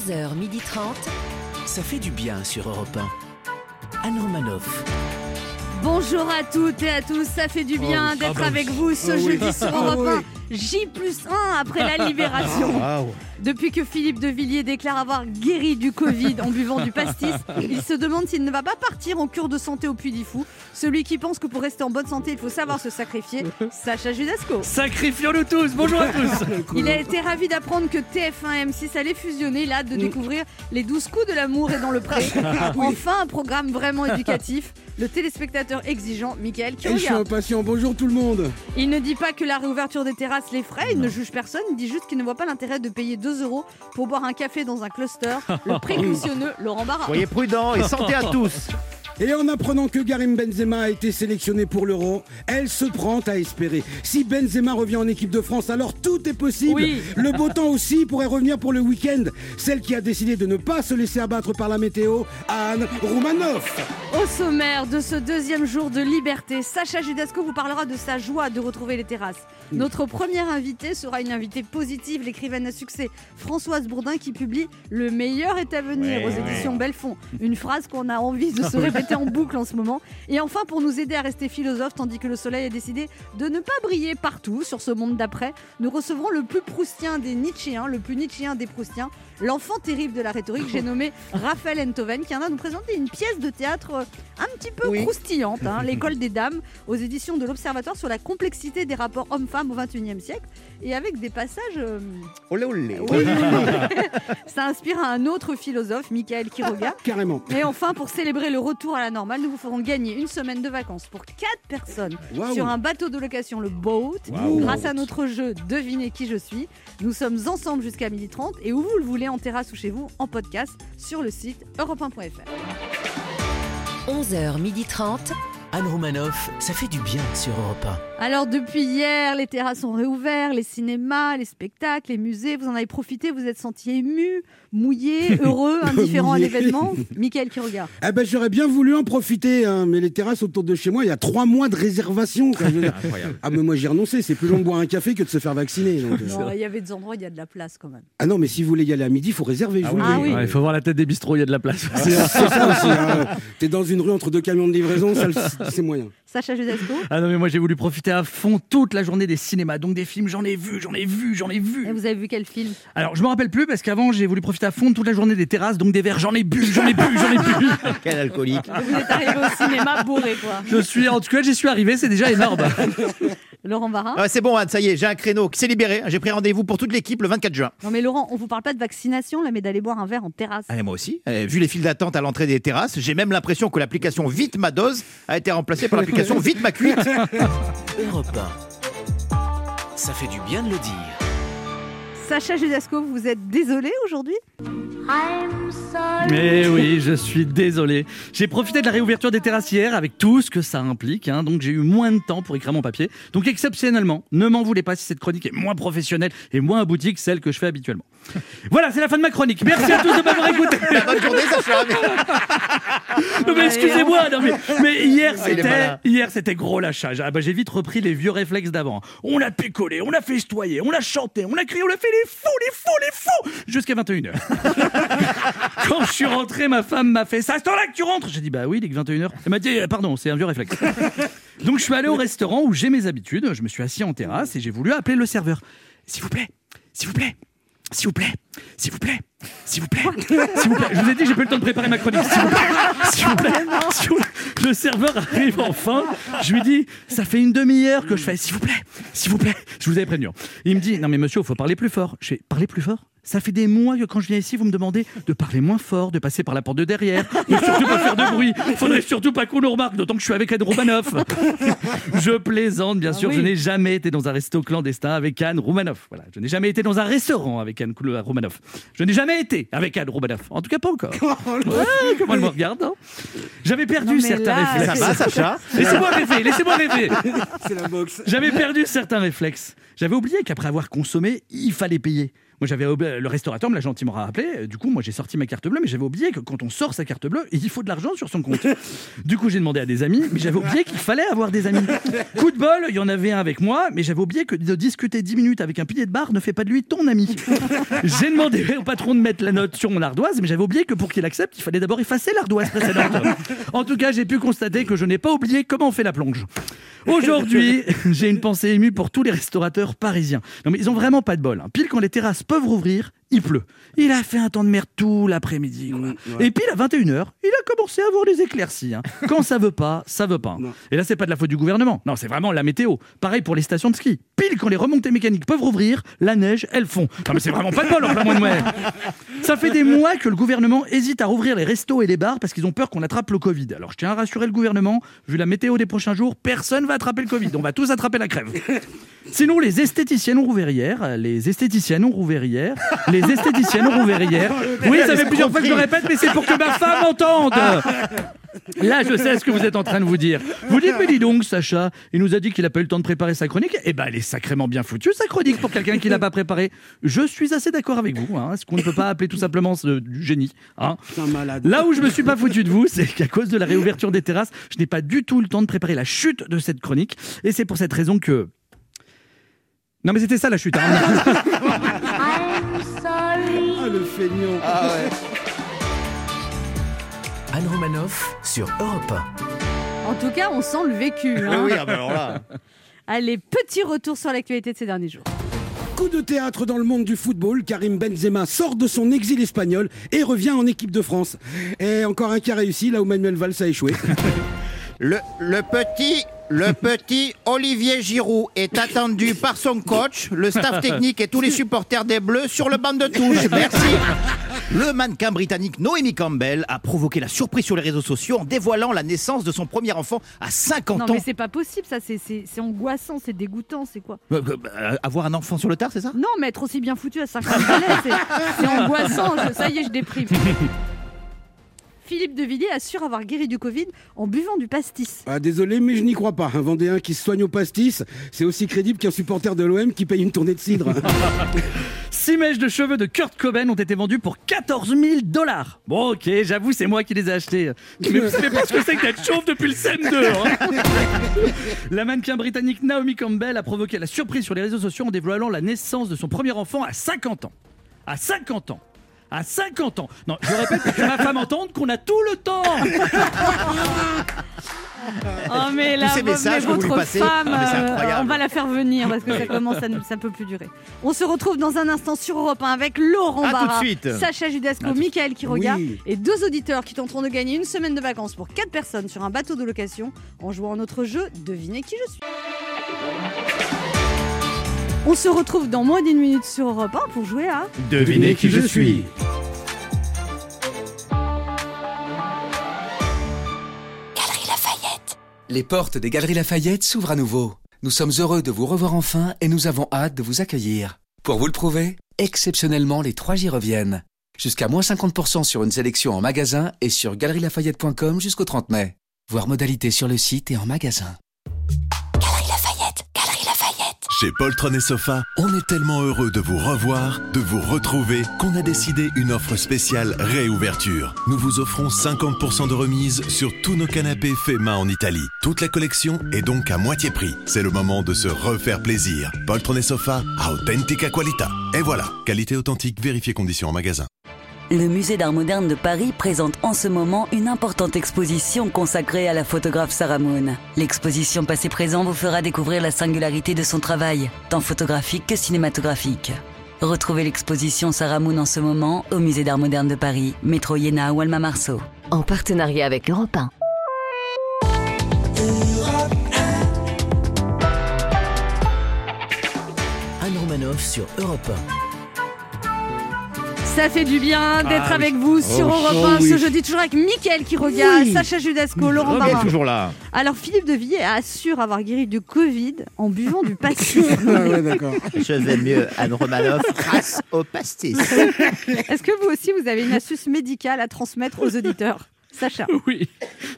11h30. Ça fait du bien sur Europe 1. Anne Romanoff. Bonjour à toutes et à tous, ça fait du bien Oh, d'être ah bah avec oui. vous ce oui. jeudi sur Ah Europe oui. 1, J plus 1 après la libération. Ah Depuis que Philippe de Villiers déclare avoir guéri du Covid en buvant du pastis, il se demande s'il ne va pas partir en cure de santé au Puy du Fou. Celui qui pense que pour rester en bonne santé, il faut savoir se sacrifier, Sacha Judasco. Sacrifions-nous tous, bonjour à tous Il a été ravi d'apprendre que TF1 et M6 allaient fusionner. Il a hâte de découvrir les 12 coups de l'amour et dans le pré. Enfin, un programme vraiment éducatif. Le téléspectateur exigeant, Michael Et je suis impatient, bonjour tout le monde Il ne dit pas que la réouverture des terrasses l'effraie, il ne juge personne, il dit juste qu'il ne voit pas l'intérêt de payer 2 euros pour boire un café dans un cluster. Le précautionneux Laurent Barra. Soyez prudents et santé à tous. Et en apprenant que Karim Benzema a été sélectionné pour l'Euro, elle se prend à espérer. Si Benzema revient en équipe de France, alors tout est possible. Oui. Le beau temps aussi pourrait revenir pour le week-end. Celle qui a décidé de ne pas se laisser abattre par la météo, Anne Roumanoff. Au sommaire de ce deuxième jour de liberté, Sacha Judasco vous parlera de sa joie de retrouver les terrasses. Notre première invitée sera une invitée positive, l'écrivaine à succès Françoise Bourdin qui publie Le meilleur est à venir Ouais, aux éditions Belfond. Une phrase qu'on a envie de se répéter en boucle en ce moment. Et enfin, pour nous aider à rester philosophe, tandis que le soleil a décidé de ne pas briller partout sur ce monde d'après, nous recevrons le plus proustien des Nietzschéens, le plus Nietzschéen des proustiens, l'enfant terrible de la rhétorique. J'ai nommé Raphaël Enthoven qui vient de nous présenter une pièce de théâtre euh, un petit peu croustillante, hein, l'école des dames, aux éditions de l'Observatoire sur la complexité des rapports hommes-femmes au XXIe siècle, et avec des passages. euh, Olé olé. oui, ça inspire à un autre philosophe, Michael Quiroga. Carrément. Et enfin, pour célébrer le retour à la normale, nous vous ferons gagner une semaine de vacances pour 4 personnes sur un bateau de location, le Boat, grâce à notre jeu Devinez qui je suis. Nous sommes ensemble jusqu'à 12h30 et où vous le voulez, en terrasse ou chez vous, en podcast, sur le site europe1.fr. 11h30. Anne Romanoff, ça fait du bien sur Europe Alors depuis hier, les terrasses sont réouvertes, les cinémas, les spectacles, les musées, vous en avez profité, vous êtes senti ému, mouillé, heureux, indifférent à l'événement. Michael qui regarde. Eh ben j'aurais bien voulu en profiter, hein, mais les terrasses autour de chez moi, il y a trois mois de réservation. quoi. Ah mais moi j'ai renoncé, c'est plus long de boire un café que de se faire vacciner. donc, euh. Il y avait des endroits où il y a de la place quand même. Ah non mais si vous voulez y aller à midi, il faut réserver. Ah oui. Il faut voir la tête des bistrots, il y a de la place. C'est c'est ça aussi. hein. T'es dans une rue entre deux camions de livraison, ça, le- c'est moyen. Sacha Judasco Ah non mais moi j'ai voulu profiter à fond toute la journée des cinémas, donc des films j'en ai vu, j'en ai vu, j'en ai vu. Et vous avez vu quel film? Alors je me rappelle plus parce qu'avant j'ai voulu profiter à fond toute la journée des terrasses, donc des verres j'en ai bu, j'en ai bu, j'en ai bu. Quel alcoolique. Vous êtes arrivé au cinéma bourré quoi. Je suis en tout cas j'y suis arrivé, c'est déjà énorme. Laurent Barra Ah, c'est bon, Anne, ça y est, j'ai un créneau qui s'est libéré. J'ai pris rendez-vous pour toute l'équipe le 24 juin. Non mais Laurent, on vous parle pas de vaccination là, mais d'aller boire un verre en terrasse. Ah, moi aussi. Euh, vu les files d'attente à l'entrée des terrasses, j'ai même l'impression que l'application Vite ma dose a été remplacée par l'application Vite ma cuite. 1. Europe 1. Ça fait du bien de le dire. Sacha Judasco, vous êtes désolé aujourd'hui Mais oui, je suis désolé. J'ai profité de la réouverture des terrasses hier avec tout ce que ça implique, hein, donc j'ai eu moins de temps pour écrire mon papier. Donc exceptionnellement, ne m'en voulez pas si cette chronique est moins professionnelle et moins aboutie que celle que je fais habituellement. Voilà, c'est la fin de ma chronique. Merci à tous de m'avoir écouté. Bonne journée, Sacha. Non, mais excusez-moi, non, mais, mais hier c'était malin. hier c'était gros lâchage. Ah bah j'ai vite repris les vieux réflexes d'avant. On a picolé, on a festoyé, on a chanté, on a crié, on a fait les fous, les fous, les fous jusqu'à 21h. Quand je suis rentré, ma femme m'a fait ça, c'est là que tu rentres. J'ai dit bah oui, dès que 21h. Elle m'a dit eh, pardon, c'est un vieux réflexe. Donc je suis allé au restaurant où j'ai mes habitudes, je me suis assis en terrasse et j'ai voulu appeler le serveur. S'il vous plaît, s'il vous plaît. S'il vous plaît, s'il vous plaît, s'il vous plaît, s'il vous plaît. Je vous ai dit, j'ai pas eu le temps de préparer ma chronique. S'il vous plaît, s'il vous plaît, s'il vous plaît. Le serveur arrive enfin. Je lui dis, ça fait une demi-heure que je fais, s'il vous plaît, s'il vous plaît. Je vous avais prévenu. Il me dit, non mais monsieur, il faut parler plus fort. Je fais, parler plus fort? Ça fait des mois que quand je viens ici, vous me demandez de parler moins fort, de passer par la porte de derrière, de surtout pas faire de bruit. Faudrait surtout pas qu'on nous remarque, d'autant que je suis avec Anne Roumanoff. Je plaisante, bien sûr. oui. Je n'ai jamais été dans un resto clandestin avec Anne Roumanoff. Voilà. Je n'ai jamais été dans un restaurant avec Anne Roumanoff. Je n'ai jamais été avec Anne Roumanoff. En tout cas, pas encore. Ouais, comment elle me regarde hein J'avais perdu Non, certains là, réflexes. Ça va, Sacha Laissez-moi rêver, laissez-moi rêver. C'est la boxe. J'avais perdu certains réflexes. J'avais oublié qu'après avoir consommé, il fallait payer. Moi, j'avais le restaurateur me l'a gentiment rappelé. Euh, Du coup, moi, j'ai sorti ma carte bleue, mais j'avais oublié que quand on sort sa carte bleue, il faut de l'argent sur son compte. du coup, j'ai demandé à des amis, mais j'avais oublié qu'il fallait avoir des amis. Coup de bol, il y en avait un avec moi, mais j'avais oublié que de discuter 10 minutes avec un pilier de bar ne fait pas de lui ton ami. j'ai demandé au patron de mettre la note sur mon ardoise, mais j'avais oublié que pour qu'il accepte, il fallait d'abord effacer l'ardoise précédente. En tout cas, j'ai pu constater que je n'ai pas oublié comment on fait la plonge. Aujourd'hui, j'ai une pensée émue pour tous les restaurateurs parisiens. Non mais ils ont vraiment pas de bol. hein. Pile quand les terrasses peuvent rouvrir, il pleut. Il a fait un temps de merde tout l'après-midi. quoi. Et pile à 21h, il a commencé à avoir les éclaircies. hein. Quand ça veut pas, ça veut pas. Non. Et là, c'est pas de la faute du gouvernement. Non, c'est vraiment la météo. Pareil pour les stations de ski. Pile quand les remontées mécaniques peuvent rouvrir, la neige, elles fond. Non mais c'est vraiment pas de bol en plein mois de mai. Ça fait des mois que le gouvernement hésite à rouvrir les restos et les bars parce qu'ils ont peur qu'on attrape le Covid. Alors je tiens à rassurer le gouvernement, vu la météo des prochains jours, personne va attraper le Covid. On va tous attraper la crève. Sinon, les esthéticiennes ont rouvert hier, les esthéticiennes ont rouvert hier, les esthéticiennes ont rouvert hier. Oui, ça fait plusieurs fois que je le répète, mais c'est pour que ma femme entende. Là, je sais ce que vous êtes en train de vous dire. Vous dites, mais dis donc, Sacha, il nous a dit qu'il n'a pas eu le temps de préparer sa chronique. Eh ben, elle est sacrément bien foutue, sa chronique, pour quelqu'un qui l'a pas préparée. Je suis assez d'accord avec vous. Hein. Est-ce qu'on ne peut pas appeler tout simplement ce- du génie hein? C'est un malade. Là où je me suis pas foutu de vous, c'est qu'à cause de la réouverture des terrasses, je n'ai pas du tout le temps de préparer la chute de cette chronique. Et c'est pour cette raison que. Non, mais c'était ça la chute. hein. Ah, le feignant. Anne Romanoff sur Europe En tout cas, on sent le vécu. Oui, hein. oui, ah bah alors là. Allez, petit retour sur l'actualité de ces derniers jours. Coup de théâtre dans le monde du football, Karim Benzema sort de son exil espagnol et revient en équipe de France. Et encore un qui a réussi là où Manuel Valls a échoué. Le, le petit. Le petit Olivier Giroud est attendu par son coach, le staff technique et tous les supporters des Bleus sur le banc de touche. Merci. Le mannequin britannique Noémie Campbell a provoqué la surprise sur les réseaux sociaux en dévoilant la naissance de son premier enfant à 50 Non, ans. mais c'est pas possible, ça. c'est- C'est c'est angoissant, c'est dégoûtant, c'est quoi Euh, euh, avoir un enfant sur le tard, c'est ça? Non, mais être aussi bien foutu à 50 balais, c'est c'est angoissant. Je- ça y est, je déprime. Philippe de Villiers assure avoir guéri du Covid en buvant du pastis. Ah, désolé, mais je n'y crois pas. Un Vendéen qui se soigne au pastis, c'est aussi crédible qu'un supporter de l'OM qui paye une tournée de cidre. Six mèches de cheveux de Kurt Cobain ont été vendues pour 14 000 dollars. Bon, ok, j'avoue, c'est moi qui les ai achetés. Mais vous savez pas ce que c'est que d'être chauve depuis le CM2. hein. la mannequin britannique Naomi Campbell a provoqué la surprise sur les réseaux sociaux en dévoilant la naissance de son premier enfant à 50 ans. À 50 ans. À 50 ans. Non, je répète pour que ma femme entende qu'on a tout le temps. Oh mais là, ces messages mais que vous lui votre passez, femme, ah, euh, on va la faire venir parce que ça commence, à ne- ça peut plus durer. On se retrouve dans un instant sur Europe 1 avec Laurent À tout de Barra, suite. Sacha Judasco, À Michael Quiroga Oui. et deux auditeurs qui tenteront de gagner une semaine de vacances pour quatre personnes sur un bateau de location en jouant à notre jeu Devinez qui je suis. On se retrouve dans moins d'une minute sur Europe 1 pour jouer à Devinez qui je suis. Les portes des Galeries Lafayette s'ouvrent à nouveau. Nous sommes heureux de vous revoir enfin et nous avons hâte de vous accueillir. Pour vous le prouver, exceptionnellement, les 3J reviennent. Jusqu'à moins 50% sur une sélection en magasin et sur galerielafayette.com jusqu'au 30 mai. Voir modalité sur le site et en magasin. Chez Poltron et Sofa, on est tellement heureux de vous revoir, de vous retrouver, qu'on a décidé une offre spéciale réouverture. Nous vous offrons 50% de remise sur tous nos canapés faits main en Italie. Toute la collection est donc à moitié prix. C'est le moment de se refaire plaisir. Poltron et Sofa, authentica qualità. Et voilà, qualité authentique, vérifiez conditions en magasin. Le musée d'art moderne de Paris présente en ce moment une importante exposition consacrée à la photographe Sarah Moon. L'exposition passé-présent vous fera découvrir la singularité de son travail, tant photographique que cinématographique. Retrouvez l'exposition Sarah Moon en ce moment au musée d'art moderne de Paris, métro Iéna ou Alma Marceau. En partenariat avec Europe 1. Anne Romanoff sur Europe Ça fait du bien d'être Ah oui. avec vous sur Oh, Europe oh 1 ce jeudi, toujours avec Mickaël Quiroga, Oui. Sacha Judasco, Laurent Barra. toujours là. Alors Philippe de Villiers assure avoir guéri du Covid en buvant du pastis. ah ouais, d'accord. Je vais mieux, Anne Romanoff, grâce au pastis. Est-ce que vous aussi vous avez une astuce médicale à transmettre aux auditeurs? Sacha. Oui,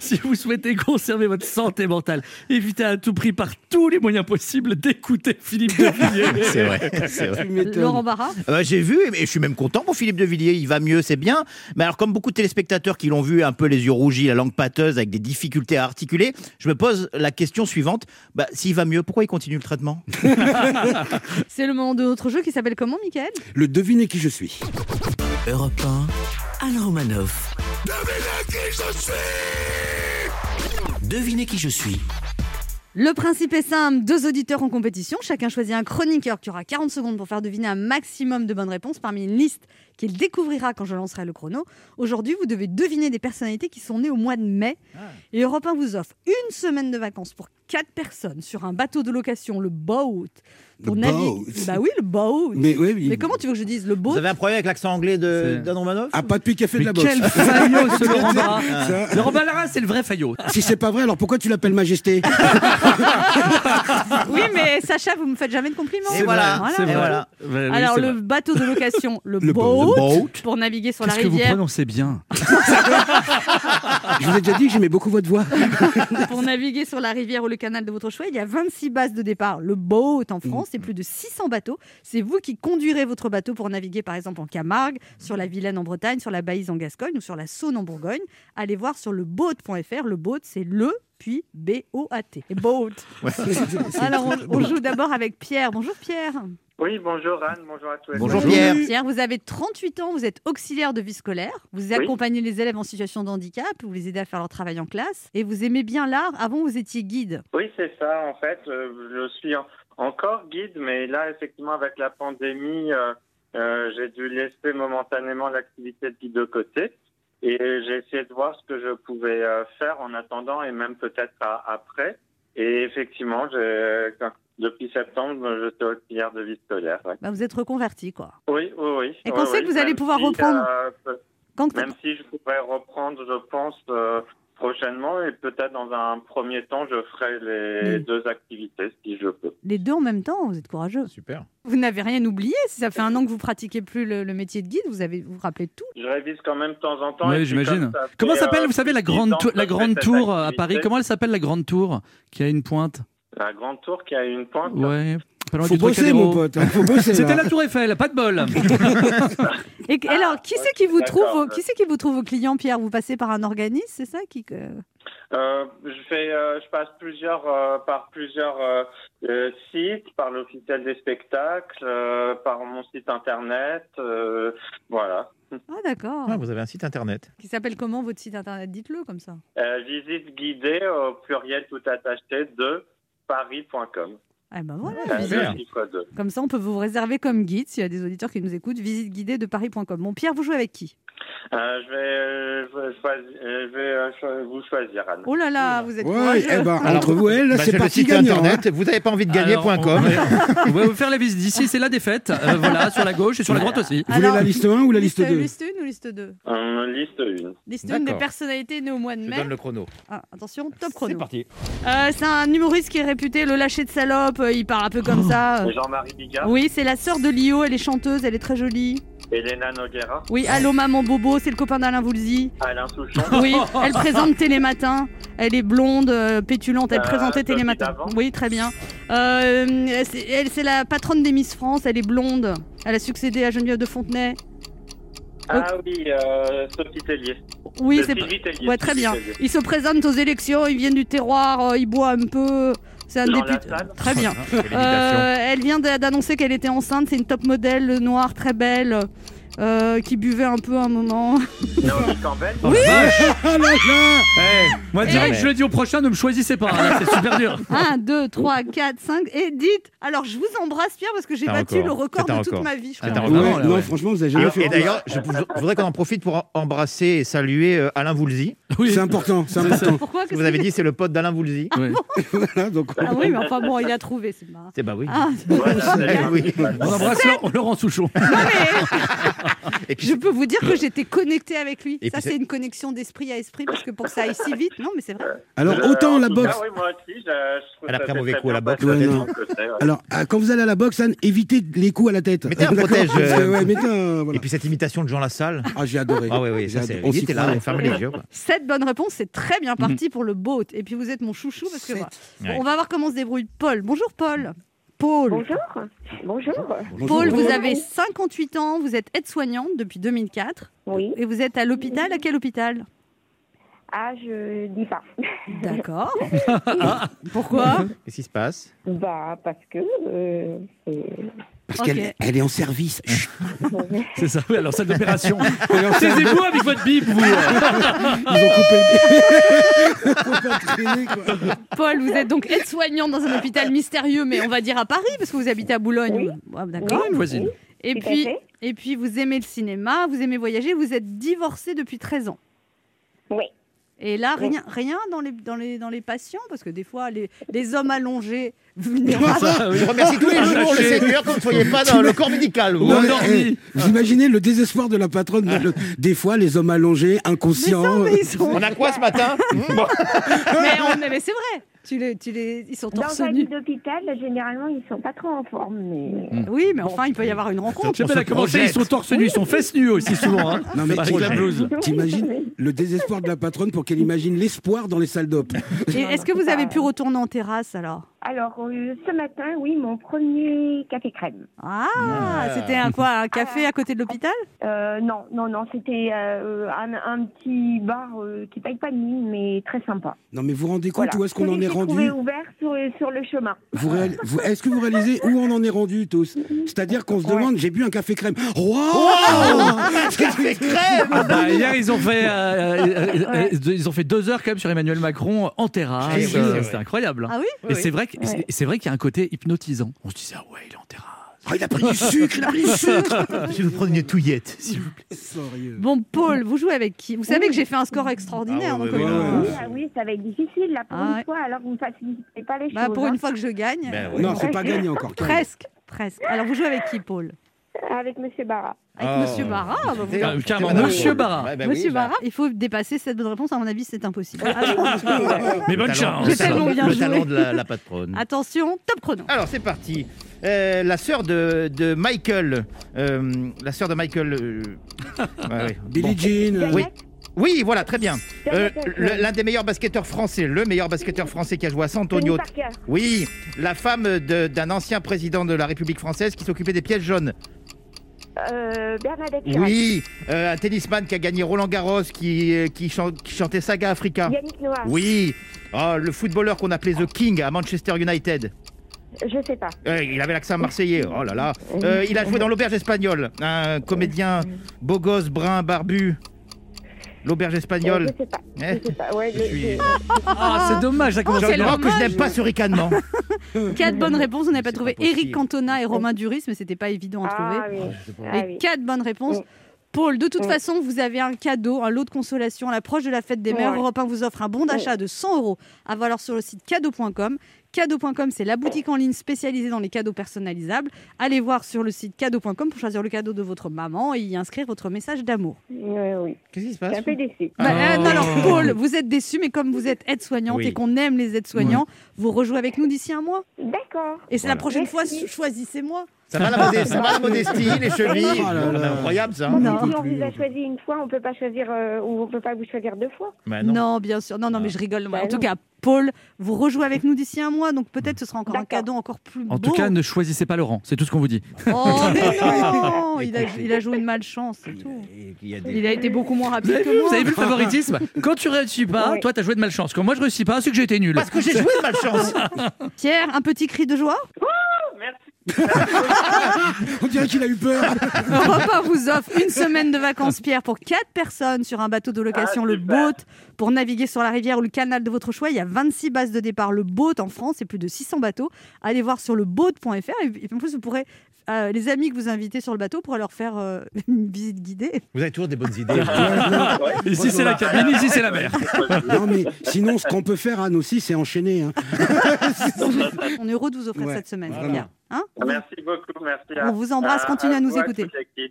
si vous souhaitez conserver votre santé mentale, évitez à tout prix par tous les moyens possibles d'écouter Philippe de Villiers. C'est vrai, c'est vrai. Laurent Barra. Euh, J'ai vu et je suis même content pour Philippe de Villiers. Il va mieux, c'est bien. Mais alors, comme beaucoup de téléspectateurs qui l'ont vu un peu les yeux rougis, la langue pâteuse, avec des difficultés à articuler, je me pose la question suivante. Bah, S'il va mieux, pourquoi il continue le traitement? C'est le moment de notre jeu qui s'appelle comment, Michael? Le devinez qui je suis. Europe 1, Alain Romanoff. Devinez qui je suis. Le principe est simple, deux auditeurs en compétition, chacun choisit un chroniqueur qui aura 40 secondes pour faire deviner un maximum de bonnes réponses parmi une liste qu'il découvrira quand je lancerai le chrono. Aujourd'hui, vous devez deviner des personnalités qui sont nées au mois de mai. Et Europe 1 vous offre une semaine de vacances pour quatre personnes sur un bateau de location, le boat. Pour Le naviguer- boat. Bah oui, le boat. Mais oui, oui. Mais comment tu veux que je dise le boat Vous avez un problème avec l'accent anglais d'Anne Romanoff Ah, pas depuis qu'il a fait de la boxe. quel faillot ce Laurent Barra Laurent Barra, c'est le vrai faillot. Si c'est pas vrai, alors pourquoi tu l'appelles Majesté Oui, mais Sacha, vous me faites jamais de compliments. Et voilà, Voilà. vrai. Alors, le vrai. bateau de location, le, Le boat, pour naviguer sur la Qu'est-ce que vous rivière. prononcez bien Je vous ai déjà dit que j'aimais beaucoup votre voix. Pour naviguer sur la rivière ou le canal de votre choix, il y a 26 bases de départ. Le boat en France, Et plus de 600 bateaux. C'est vous qui conduirez votre bateau pour naviguer par exemple en Camargue, sur la Vilaine en Bretagne, sur la Baïse en Gascogne ou sur la Saône en Bourgogne. Allez voir sur le boat.fr. Le boat, c'est le puis B-O-A-T. Et boat. Alors, on, on joue d'abord avec Pierre. Bonjour Pierre. Oui, bonjour Anne, bonjour à tous. Bonjour Pierre. Pierre, vous avez 38 ans, vous êtes auxiliaire de vie scolaire, vous accompagnez les élèves en situation de handicap, vous les aidez à faire leur travail en classe, et vous aimez bien l'art. Avant, vous étiez guide. Oui, c'est ça, en fait. euh, je suis en- encore guide, mais là, effectivement, avec la pandémie, euh, euh, j'ai dû laisser momentanément l'activité de guide de côté. Et j'ai essayé de voir ce que je pouvais euh, faire en attendant et même peut-être après. Et effectivement, depuis septembre, je suis auxiliaire de vie scolaire. ouais. Bah, vous êtes reconverti, quoi. Oui, oui, oui. Et oui, quand c'est oui, que vous allez pouvoir si, reprendre euh, Quand... Même si je pourrais reprendre, je pense, euh, prochainement, et peut-être dans un premier temps, je ferai les deux activités si je peux. Les deux en même temps, vous êtes courageux. Super. Vous n'avez rien oublié. Si ça fait un an que vous pratiquez plus le, le métier de guide, vous avez vous, vous rappelez de tout. Je révise quand même de temps en temps. Oui, j'imagine. comme Comment s'appelle, euh, vous savez, la grande, la grande tour à. Paris Comment elle s'appelle, la grande tour qui a une pointe? La grande tour qui a une pointe. Ouais, Faut du bosser, mon pote. hein, Faut bosser. C'était là. la Tour Eiffel, pas de bol. Et, alors, qui c'est qui vous trouve, qui c'est qui vous trouve vos clients, Pierre? Vous passez par un organisme, c'est ça qui euh, Euh, je fais, euh, je passe plusieurs euh, par plusieurs euh, euh, sites, par l'officiel des spectacles, euh, par mon site internet, euh, voilà. Ah d'accord. Ah, vous avez un site internet. Qui s'appelle comment votre site internet? Dites-le comme ça. Euh, visite guidée au pluriel tout attaché de paris.com. Ah ben voilà. Chiffre deux. Comme ça, on peut vous réserver comme guide s'il y a des auditeurs qui nous écoutent. Visite guidée de paris.com. Bon, Pierre, vous jouez avec qui? Euh, je vais, euh, je vais, choisir- euh, je vais euh, vous choisir, Anne. Oh là là, vous êtes Ouais, courageux. eh ben, Alors, entre vous et elle, Bah, c'est parti site gagnant. internet. hein. Vous n'avez pas envie de Alors, gagner.com. on, on va vous faire la visite d'ici, c'est la défaite. Euh, voilà, sur la gauche et sur la droite aussi. Vous voulez Alors, la liste 1 ou la liste 2 Liste 1 ou liste 2 Euh, liste 1. Liste 1 des personnalités nées au mois de Je mai. donne le chrono. Ah, attention, top C'est chrono. parti. Euh, c'est un humoriste qui est réputé le lâcher de salope. Il parle un peu comme ça. Jean-Marie Bigard, Oui, c'est la sœur de Lio. Elle est chanteuse, elle est très jolie. Elena Noguera, Oui, allô maman Bobo, c'est le copain d'Alain Voulzy. Alain Souchon, Oui, elle présente Télématin. Elle est blonde, euh, pétulante. Elle Euh, présentait Télématin. Oui, très bien. Euh, elle, c'est la patronne des Miss France. Elle est blonde. Elle a succédé à Geneviève de Fontenay. Ah oui, euh, Sophie Tellier. Oui, c'est Tellier, ouais, très bien. Ils se présentent aux élections. Ils viennent du terroir. ils boivent un peu. C'est un député. Très bien. Euh, elle vient d'a- d'annoncer qu'elle était enceinte. C'est une top modèle noire très belle euh, qui buvait un peu à un moment. Naomi Campbell. La vache. Ah là là Eh, moi, direct, mais- je le dis au prochain, ne me choisissez pas. hein, là, c'est super dur. 1, 2, 3, 4, 5. Et dites. Alors, je vous embrasse, Pierre, parce que j'ai C'est battu record. le record C'est de toute record. ma vie. je C'est crois. un Ouais, Vraiment, là, non, ouais. franchement, vous avez jamais Et, fait. et d'ailleurs, je, je voudrais qu'on en profite pour embrasser et saluer euh, Alain Voulzy. Oui. C'est important, c'est important. Pourquoi Vous avez dit c'est le pote d'Alain Voulzy. Ouais. Voilà, donc, Ah oui, mais enfin bon, il a trouvé, c'est marrant. C'est bah oui. Ah, c'est Eh oui. On embrasse Laurent- Laurent Souchon. non, mais Et puis Je peux vous dire que j'étais connectée avec lui. Et ça, c'est une connexion d'esprit à esprit, parce que pour que ça aille si vite, non, mais c'est vrai. Alors, Euh, autant la boxe. cas, oui, moi aussi, je, je trouve Elle a pris un mauvais coup à la boxe, côté, ouais. Alors, ah, quand vous allez à la boxe, Anne, évitez les coups à la tête. Mettez un protège, euh, ouais, mettez un- voilà. Et puis cette imitation de Jean Lassalle. Ah, j'ai adoré. Ah oui, oui, ça c'est. Il était là, fermait les yeux. quoi. Sept bonnes réponses, c'est très bien parti pour le boat. Et puis vous êtes mon chouchou, parce que on va voir comment se débrouille Paul. Bonjour Paul. Paul. Bonjour. Bonjour. Paul, vous avez 58 ans, vous êtes aide-soignante depuis 2004 Oui. et vous êtes à l'hôpital. À quel hôpital? Ah, je dis pas. D'accord. Pourquoi? Qu'est-ce qui se passe? Bah, parce que. euh, c'est- Parce qu'elle elle est en service. Chut. C'est ça, oui, alors salle d'opération. Taisez-vous avec votre bip, vous. Ils ont coupé le quoi. Paul, vous êtes donc aide-soignante dans un hôpital mystérieux, mais on va dire à Paris, parce que vous habitez à Boulogne. Ouais, D'accord. Oui, une voisine. Et puis, et puis, vous aimez le cinéma, vous aimez voyager, vous êtes divorcé depuis 13 ans. Oui. Et là, rien, rien dans, les, dans, les, dans les patients, parce que des fois, les, les hommes allongés, vulnérables. Je remercie tous les jours le Seigneur que vous ne soyez pas dans le corps médical. vous. Non, mais, eh, vous imaginez le désespoir de la patronne. le- Des fois, les hommes allongés, inconscients. Mais ils sont- On a quoi ce matin? Bon. mais, on- mais c'est vrai. Tu les, tu les, ils sont torse Dans un nu. lit d'hôpital, généralement, ils sont pas trop en forme. Mais... Oui, mais enfin, il peut y avoir une rencontre. Je sais pas, ils sont torse nu, ils sont fesses nues aussi souvent. Hein. Non, mais Avec la t'imagines- blouse. T'imagines le désespoir de la patronne pour qu'elle imagine l'espoir dans les salles d'op. Est-ce que vous avez pu retourner en terrasse alors? Alors, euh, ce matin, oui, mon premier café crème. Ah, Ah. c'était un quoi Un café à côté de l'hôpital? Euh, non, non, non, c'était euh, un, un petit bar euh, qui paye pas de mine, mais très sympa. Non, mais vous vous rendez compte Voilà. où est-ce qu'on en est rendu? trouvé ouvert sur, sur le chemin. Vous réal- vous- Est-ce que vous réalisez où on en est rendu tous? C'est-à-dire qu'on se Ouais. demande, j'ai bu un café crème. Wow Café crème Ah bah, hier, ils ont fait, euh, euh, euh, ils ont fait deux heures quand même sur Emmanuel Macron en terrasse. Vrai. C'était incroyable. Ah oui? Et Oui, c'est vrai que- c'est- c'est vrai qu'il y a un côté hypnotisant. On se disait ah ouais, il est en terrasse. Oh, Il a pris du sucre, il a pris du sucre Je vais vous prendre une touillette, s'il vous plaît. Sérieux. Bon, Paul, vous jouez avec qui? Vous savez que j'ai fait un score extraordinaire. Ah ouais, donc, ouais, ouais, Oui, ah oui, ça va être difficile là pour Ah ouais. une fois, alors vous ne facilitez pas les bah, choses. pour hein. une fois que je gagne. Ben. Non, c'est pas gagné encore. Presque, presque. Alors, vous jouez avec qui, Paul? Avec Monsieur Barra. Avec Oh. Monsieur Barra bah, vous- Ah, carrément, Madame Monsieur. Barra. Ouais, bah oui, Monsieur bah, Barra, il faut dépasser cette bonne réponse. À mon avis, c'est impossible. Mais bonne le talent- chance. J'ai tellement bien Le joué. talent de la, la patronne. Attention, top chrono. Alors c'est parti. Euh, la sœur de, de Michael, euh, la sœur de Michael. euh, ouais, ouais. Billie Jean. Oui. Oui, voilà, très bien. Euh, le-. L'un des meilleurs basketteurs français, le meilleur basketteur français qui a joué à San Tony Antonio. Parker. Oui, la femme de- d'un ancien président de la République française qui s'occupait des pièges jaunes. Euh, Bernadette Chirac. Oui, euh, un tennisman qui a gagné Roland Garros, qui, euh, qui, chan- qui chantait Saga Africa. Yannick Noah. Oui, Oh, le footballeur qu'on appelait The King à Manchester United. Je sais pas. Euh, il avait l'accent marseillais, oh là là. Euh, il a joué dans l'auberge espagnole, un comédien beau gosse, brun, barbu. L'auberge espagnole. Je sais pas. Eh, Je sais pas. Ouais, je je- suis- je- Ah, c'est dommage, ça commence bien. crois que je n'aime pas ce ricanement. Quatre bonnes réponses, on n'avait pas trouvé pas. Eric Cantona et Romain Duris, mais c'était pas évident à trouver. Ah oui. Ah Les oui. quatre bonnes réponses. Paul, de toute façon, vous avez un cadeau, un lot de consolation à l'approche de la fête des mères. Europe 1 vous offre un bon d'achat de 100 euros à valoir sur le site cadeau.com. Cadeau.com, c'est la boutique en ligne spécialisée dans les cadeaux personnalisables. Allez voir sur le site cadeau.com pour choisir le cadeau de votre maman et y inscrire votre message d'amour. Ouais, oui. Qu'est-ce qui se Je suis un peu déçue. Bah, euh, non, Oh. alors, Paul, vous êtes déçu, mais comme vous êtes aide-soignante Oui. et qu'on aime les aides-soignants, vous rejouez avec nous d'ici un mois. D'accord. Et c'est la prochaine fois, choisissez-moi. Ça va la modestie, ça va la modestie les chevilles. Oh là là. C'est incroyable ça. Non. si on vous a choisi une fois, on peut pas choisir euh, ou on peut pas vous choisir deux fois. Bah non. non. bien sûr. Non, non, mais je rigole. Bah en tout non. cas, Paul, vous rejouez avec nous d'ici un mois, donc peut-être ce sera encore un cadeau encore plus En beau. tout cas, ne choisissez pas Laurent, c'est tout ce qu'on vous dit. Oh, mais non il a, il a joué une malchance, c'est tout. Il a des- Il a été beaucoup moins rapide que vu, moi. vous avez vu le favoritisme Quand tu réussis pas, Ouais. toi t'as joué de malchance. Quand moi je réussis pas, c'est que j'ai été nul. Parce que j'ai joué de malchance. Pierre, un petit cri de joie? On dirait qu'il a eu peur. Europe 1 vous offre une semaine de vacances, Pierre, pour 4 personnes sur un bateau de location, Ah, le boat, pour naviguer sur la rivière ou le canal de votre choix. Il y a 26 bases de départ, le boat en France, et plus de 600 bateaux. Allez voir sur le boat.fr. Et en plus, vous pourrez euh, les amis que vous invitez sur le bateau pourraient leur faire euh, une visite guidée. Vous avez toujours des bonnes idées. Ici, c'est la cabine, ici, c'est la mer. Non, mais sinon, ce qu'on peut faire, Anne aussi, c'est enchaîner. hein. On est heureux de vous offrir Ouais, cette semaine. Hein Merci beaucoup, merci. On vous embrasse, continuez à nous vous, écouter.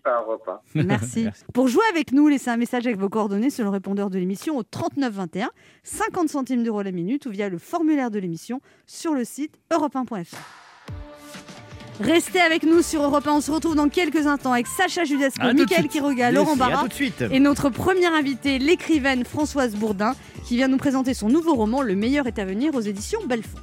à. Merci. Pour jouer avec nous, laissez un message avec vos coordonnées sur le répondeur de l'émission au 39 21, 50 centimes d'euros la minute ou via le formulaire de l'émission sur le site europe1.fr. Restez avec nous sur Europe 1. On se retrouve dans quelques instants avec Sacha de Mickaël. Quiroga, Merci, Laurent Barra et notre première invitée, l'écrivaine Françoise Bourdin, qui vient nous présenter son nouveau roman Le meilleur est à venir aux éditions Belfond.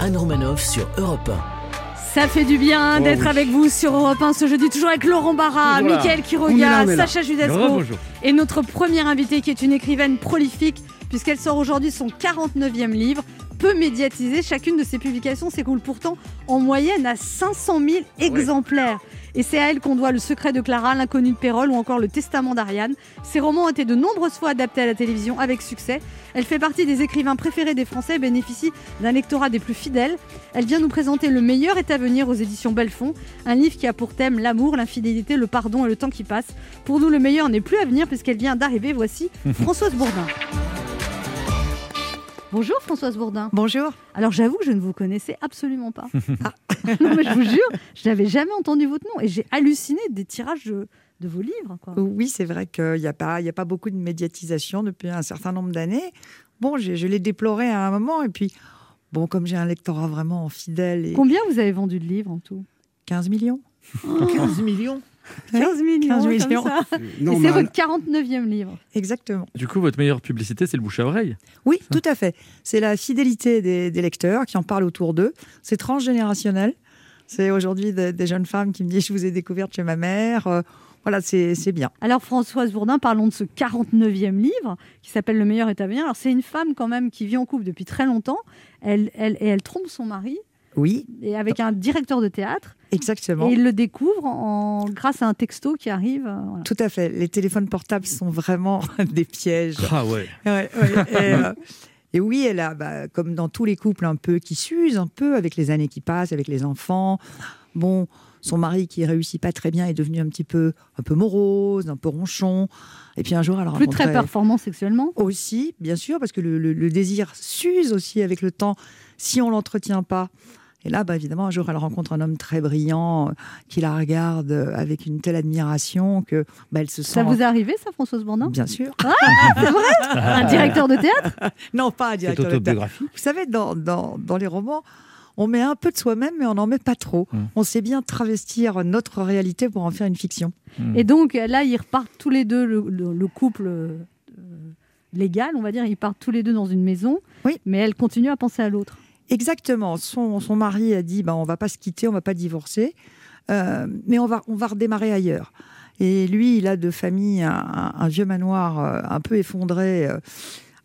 Anne Romanoff sur Europe Ça fait du bien Oh d'être oui. avec vous sur Europe 1 ce jeudi, toujours avec Laurent Barra. Mickaël Quiroga. Sacha Judasco et notre première invitée qui est une écrivaine prolifique puisqu'elle sort aujourd'hui son 49e livre. Peu médiatisé, chacune de ses publications s'écoule pourtant en moyenne à 500 000 exemplaires. Et c'est à elle qu'on doit Le secret de Clara, L'inconnu de Pérol ou encore Le testament d'Ariane. Ces romans ont été de nombreuses fois adaptés à la télévision avec succès. Elle fait partie des écrivains préférés des Français et bénéficie d'un lectorat des plus fidèles. Elle vient nous présenter Le meilleur est à venir aux éditions Belfond, un livre qui a pour thème l'amour, l'infidélité, le pardon et le temps qui passe. Pour nous, le meilleur n'est plus à venir puisqu'elle vient d'arriver. Voici Françoise Bourdin. Bonjour Françoise Bourdin. Bonjour. Alors j'avoue que je ne vous connaissais absolument pas. Ah. non mais je vous jure, je n'avais jamais entendu votre nom et j'ai halluciné des tirages de, de vos livres. Quoi. Oui, c'est vrai qu'il n'y a, pas- il y a pas beaucoup de médiatisation depuis un certain nombre d'années. Bon, je, je l'ai déploré à un moment, et puis, bon, comme j'ai un lectorat vraiment fidèle. Et... Combien vous avez vendu de livres en tout? 15 millions. 15 millions 15 millions, 15 comme millions. c'est votre 49e livre. Exactement. Du coup, votre meilleure publicité, c'est le bouche à oreille. Oui, tout à fait. C'est la fidélité des, des lecteurs qui en parlent autour d'eux. C'est transgénérationnel. C'est aujourd'hui des, des jeunes femmes qui me disent Je vous ai découverte chez ma mère. Euh, voilà, c'est c'est bien. Alors Françoise Bourdin, parlons de ce 49e livre qui s'appelle Le meilleur est à venir. Alors c'est une femme quand même qui vit en couple depuis très longtemps. Elle, elle, et elle trompe son mari. Oui. Et avec un directeur de théâtre. Exactement. Et il le découvre en, grâce à un texto qui arrive. euh, voilà. Tout à fait. Les téléphones portables sont vraiment des pièges. Ah ouais. Ouais, ouais. Et, euh, et oui, elle a, bah, comme dans tous les couples un peu qui s'usent un peu avec les années qui passent, avec les enfants. Bon, son mari qui réussit pas très bien est devenu un petit peu, un peu morose, un peu ronchon. Et puis un jour, elle Plus très performant sexuellement. Aussi, bien sûr, parce que le, le- le désir s'use aussi avec le temps si on l'entretient pas. Et là, bah, évidemment, un jour, elle rencontre un homme très brillant euh, qui la regarde euh, avec une telle admiration que bah, elle se sent. Ça vous est arrivé ça Françoise Bourdin Bien sûr. Ah, c'est vrai? Un directeur de théâtre? Non, pas un directeur de théâtre. Vous savez, dans, dans, dans les romans, on met un peu de soi-même, mais on n'en met pas trop. On sait bien travestir notre réalité pour en faire une fiction. Et donc là, ils repartent tous les deux, le, le- le couple euh, légal, on va dire, ils partent tous les deux dans une maison. Oui. Mais elle continue à penser à l'autre. Exactement. Son, mari a dit, bah, on va pas se quitter, on va pas divorcer, euh, mais on va, on va redémarrer ailleurs. Et lui, il a de famille un, vieux manoir euh, un peu effondré euh,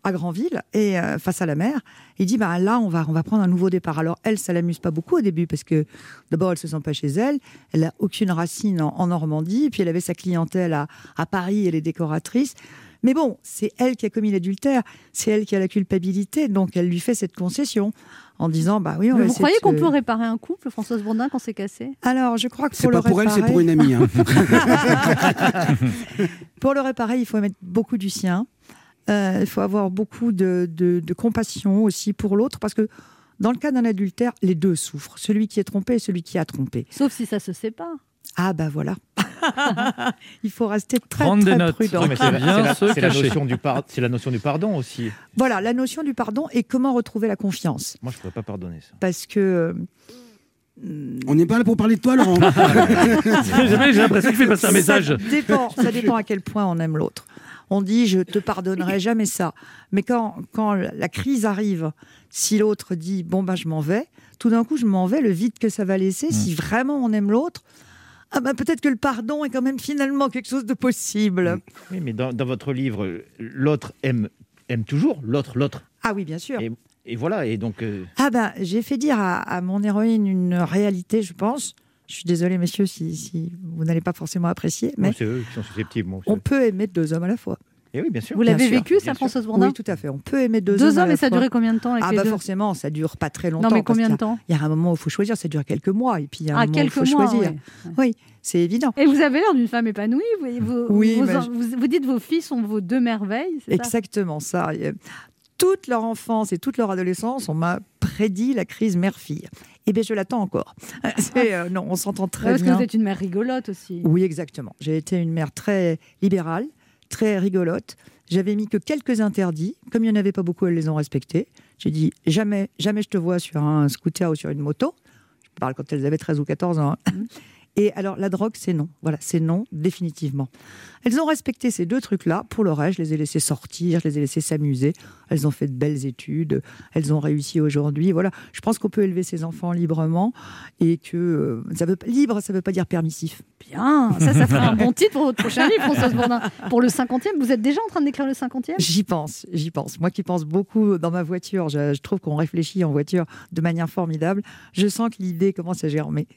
à Granville et euh, face à la mer. Il dit, bah, là, on va, on va prendre un nouveau départ. Alors, elle, ça l'amuse pas beaucoup au début parce que d'abord, elle se sent pas chez elle. Elle a aucune racine en, en Normandie. Puis, elle avait sa clientèle à Paris, elle est décoratrice. Mais bon, c'est elle qui a commis l'adultère, c'est elle qui a la culpabilité, donc elle lui fait cette concession en disant bah oui, on va vous croyez de qu'on peut réparer un couple, Françoise Bourdin, quand c'est cassé? Alors, je crois que C'est pour le pas pour elle, c'est pour une amie. hein. pour le réparer, il faut mettre beaucoup du sien. Euh, il faut avoir beaucoup de, de- de compassion aussi pour l'autre, parce que dans le cas d'un adultère, les deux souffrent, celui qui est trompé et celui qui a trompé. Sauf si ça se sépare. Ah bah voilà. il faut rester très Prendre des très notes. prudent. C'est la, Bien c'est la- se c'est la cacher. notion du par- c'est la notion du pardon aussi. Voilà, la notion du pardon et comment retrouver la confiance. Moi, je pourrais pas pardonner ça. Parce que On n'est pas là pour parler de toi, Laurent. J'ai l'impression qu'il fait passer un message. Ça dépend, ça dépend à quel point on aime l'autre. On dit je te pardonnerai jamais ça. Mais quand, quand la crise arrive, si l'autre dit bon bah je m'en vais, tout d'un coup je m'en vais, le vide que ça va laisser, Mm. si vraiment on aime l'autre, ah bah peut-être que le pardon est quand même finalement quelque chose de possible. Oui, mais dans, dans votre livre, l'autre aime, aime toujours, l'autre, l'autre. Ah oui, bien sûr. Et, et voilà, et donc. euh, Ah ben, j'ai fait dire à, à mon héroïne une réalité, je pense. Je suis désolée, messieurs, si, si vous n'allez pas forcément apprécier, mais moi, c'est eux qui sont susceptibles. moi, on c'est- peut aimer deux hommes à la fois. Et oui, bien sûr. Vous l'avez Bien vécu, bien ça. Françoise Bourdin Oui, tout à fait. On peut aimer deux, Deux hommes, la et ça a duré combien de temps avec Ah les bah deux forcément, ça dure pas très longtemps. mais parce combien de temps? Il y a un moment où il faut choisir, ça dure quelques mois, et puis il y a un Ah, moment où il quelques faut mois, choisir. Oui, c'est évident. Et vous avez l'air d'une femme épanouie. Vous, vous, Oui, mais je- vous, vous dites vos filles sont vos deux merveilles, c'est ça? Exactement ça. Toute leur enfance et toute leur adolescence, on m'a prédit la crise mère-fille. Eh bien, je l'attends encore. Euh, non, on s'entend très Parce que bien. vous êtes une mère rigolote aussi. Oui, exactement. J'ai été une mère très libérale, très rigolote. J'avais mis que quelques interdits. Comme il n'y en avait pas beaucoup, elles les ont respectés. J'ai dit jamais, jamais je te vois sur un scooter ou sur une moto. Je parle quand elles avaient 13 ou 14 ans. hein. Et alors, la drogue, c'est non. Voilà, c'est non, définitivement. Elles ont respecté ces deux trucs-là. Pour le reste, je les ai laissées sortir, je les ai laissées s'amuser. Elles ont fait de belles études. Elles ont réussi aujourd'hui. Voilà, je pense qu'on peut élever ses enfants librement et que euh, ça veut, libre, ça ne veut pas dire permissif. Bien, ça, ça ferait un bon titre pour votre prochain livre, Françoise Bourdin. Pour le 50e, vous êtes déjà en train d'écrire le 50e J'y pense, j'y pense. Moi qui pense beaucoup dans ma voiture, je, je trouve qu'on réfléchit en voiture de manière formidable. Je sens que l'idée commence à germer.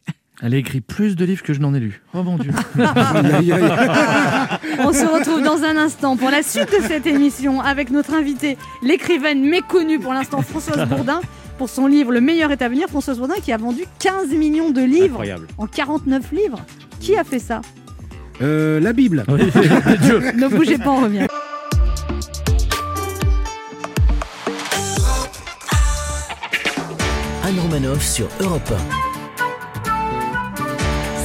Elle a écrit plus de livres que je n'en ai lu. Oh mon Dieu. On se retrouve dans un instant pour la suite de cette émission avec notre invitée, l'écrivaine méconnue pour l'instant, Françoise Bourdin, pour son livre Le meilleur est à venir. Françoise Bourdin qui a vendu 15 millions de livres Incroyable. en 49 livres. Qui a fait ça? Euh, la Bible. Ne bougez pas, on revient. Anne Romanoff sur Europe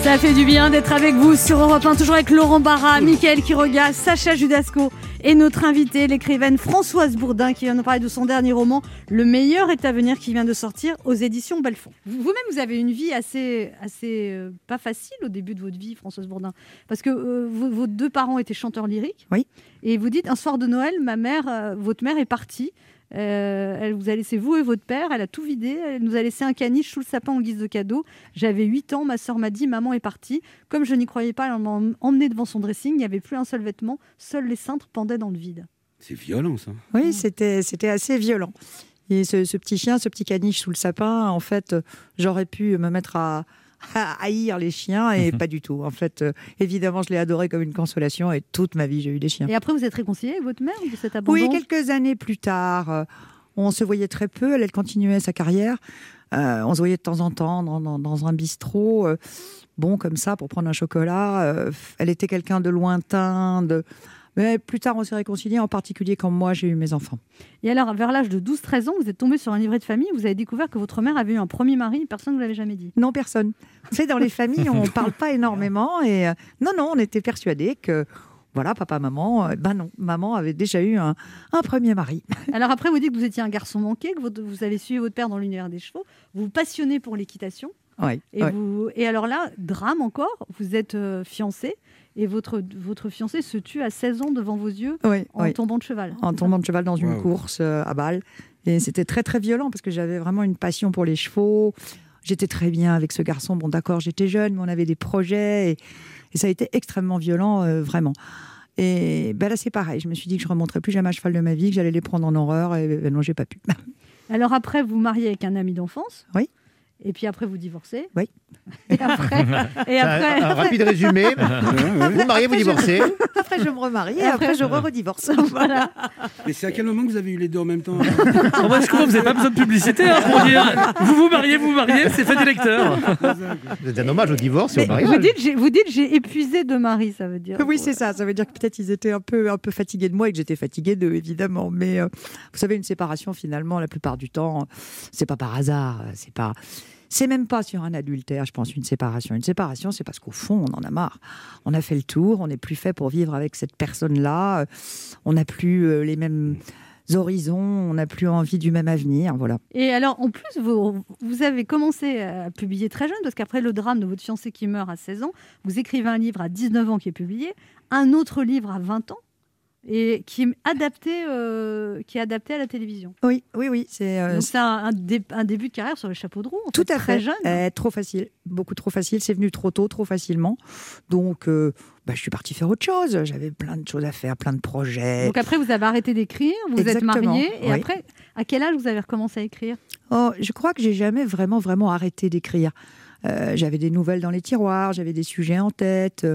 Ça fait du bien d'être avec vous sur Europe 1, toujours avec Laurent Barra, Mickaël Quiroga, Sacha Judasco et notre invitée, l'écrivaine Françoise Bourdin, qui vient nous parler de son dernier roman, Le meilleur est à venir, qui vient de sortir aux éditions Belfond. Vous- Vous-même, vous avez une vie assez, assez euh, pas facile au début de votre vie, Françoise Bourdin, parce que euh, vos, vos deux parents étaient chanteurs lyriques. Oui. Et vous dites, un soir de Noël, ma mère, euh, votre mère est partie. Euh, elle vous a laissé vous et votre père, elle a tout vidé, elle nous a laissé un caniche sous le sapin en guise de cadeau. J'avais 8 ans, ma soeur m'a dit maman est partie. Comme je n'y croyais pas, elle m'a emmené devant son dressing, il n'y avait plus un seul vêtement, seuls les cintres pendaient dans le vide. C'est violent, ça. Oui, c'était c'était assez violent. Et ce, ce petit chien, ce petit caniche sous le sapin, en fait, j'aurais pu me mettre à, à haïr les chiens et pas du tout. En fait, euh, évidemment, je l'ai adoré comme une consolation et toute ma vie, j'ai eu des chiens. Et après, vous êtes réconcilié avec votre mère de cet abandon Oui, quelques années plus tard, euh, on se voyait très peu. Elle, elle continuait sa carrière. Euh, on se voyait de temps en temps dans, dans- dans un bistrot, euh, bon comme ça, pour prendre un chocolat. Euh, elle était quelqu'un de lointain. De... Mais plus tard, on s'est réconciliés, en particulier quand moi, j'ai eu mes enfants. Et alors, vers l'âge de 12-13 ans, vous êtes tombé sur un livret de famille, vous avez découvert que votre mère avait eu un premier mari, personne ne vous l'avait jamais dit. Non, personne. Tu sais, dans les familles, on ne parle pas énormément. Et euh, non, non, on était persuadés que, voilà, papa, maman, ben non, maman avait déjà eu un, un premier mari. Alors après, vous dites que vous étiez un garçon manqué, que vous avez suivi votre père dans l'univers des chevaux, vous vous passionnez pour l'équitation. Ouais, Et, ouais. vous, et alors là, drame encore, vous êtes euh, fiancé et votre, votre fiancé se tue à 16 ans devant vos yeux Oui, en oui. tombant de cheval. en tombant de cheval dans une Wow. course euh, à balle. Et c'était très très violent parce que j'avais vraiment une passion pour les chevaux. J'étais très bien avec ce garçon. Bon, d'accord, j'étais jeune, mais on avait des projets et, et ça a été extrêmement violent, euh, vraiment. Et ben là, c'est pareil. Je me suis dit que je remonterais plus jamais à cheval de ma vie, que j'allais les prendre en horreur. Et ben non, j'ai pas pu. Alors après, vous mariez avec un ami d'enfance. Oui. Et puis après, vous divorcez. Oui. Et après, et Un- après, un rapide résumé. Vous mariez, vous Après, je- divorcez? Après, je me remarie et après, je re-redivorce. voilà. Mais c'est à quel moment que vous avez eu les deux en même temps? En vrai, je crois que vous n'avez pas besoin de publicité hein, pour dire vous vous mariez, vous vous mariez, c'est fait des lecteurs. C'est un hommage au divorce et au Vous mariage. dites, j'ai- vous dites, j'ai épuisé deux maris, ça veut dire. Oui, c'est ça. Ça veut dire que peut-être ils étaient un peu, un peu fatigués de moi et que j'étais fatiguée d'eux, évidemment. Mais euh, vous savez, une séparation, finalement, la plupart du temps, c'est pas par hasard. C'est pas. C'est même pas sur un adultère, je pense, une séparation. Une séparation, c'est parce qu'au fond, on en a marre. On a fait le tour, on n'est plus fait pour vivre avec cette personne-là. euh, On n'a plus euh, les mêmes horizons, on n'a plus envie du même avenir. Voilà. Et alors, en plus, vous, vous avez commencé à publier très jeune, parce qu'après le drame de votre fiancé qui meurt à 16 ans, vous écrivez un livre à 19 ans qui est publié, un autre livre à 20 ans, et qui est adapté, euh, qui est adapté à la télévision. Oui, oui, oui. C'est euh, un, un dé- un début de carrière sur le chapeau de roue, en Tout fait, à très fait. jeune. Euh, trop facile, beaucoup trop facile. C'est venu trop tôt, trop facilement. Donc, euh, bah, je suis partie faire autre chose. J'avais plein de choses à faire, plein de projets. Donc après, vous avez arrêté d'écrire, vous Exactement, êtes marié, et oui. après, à quel âge vous avez recommencé à écrire? Oh, je crois que j'ai jamais vraiment, vraiment arrêté d'écrire. J'avais des nouvelles dans les tiroirs, j'avais des sujets en tête.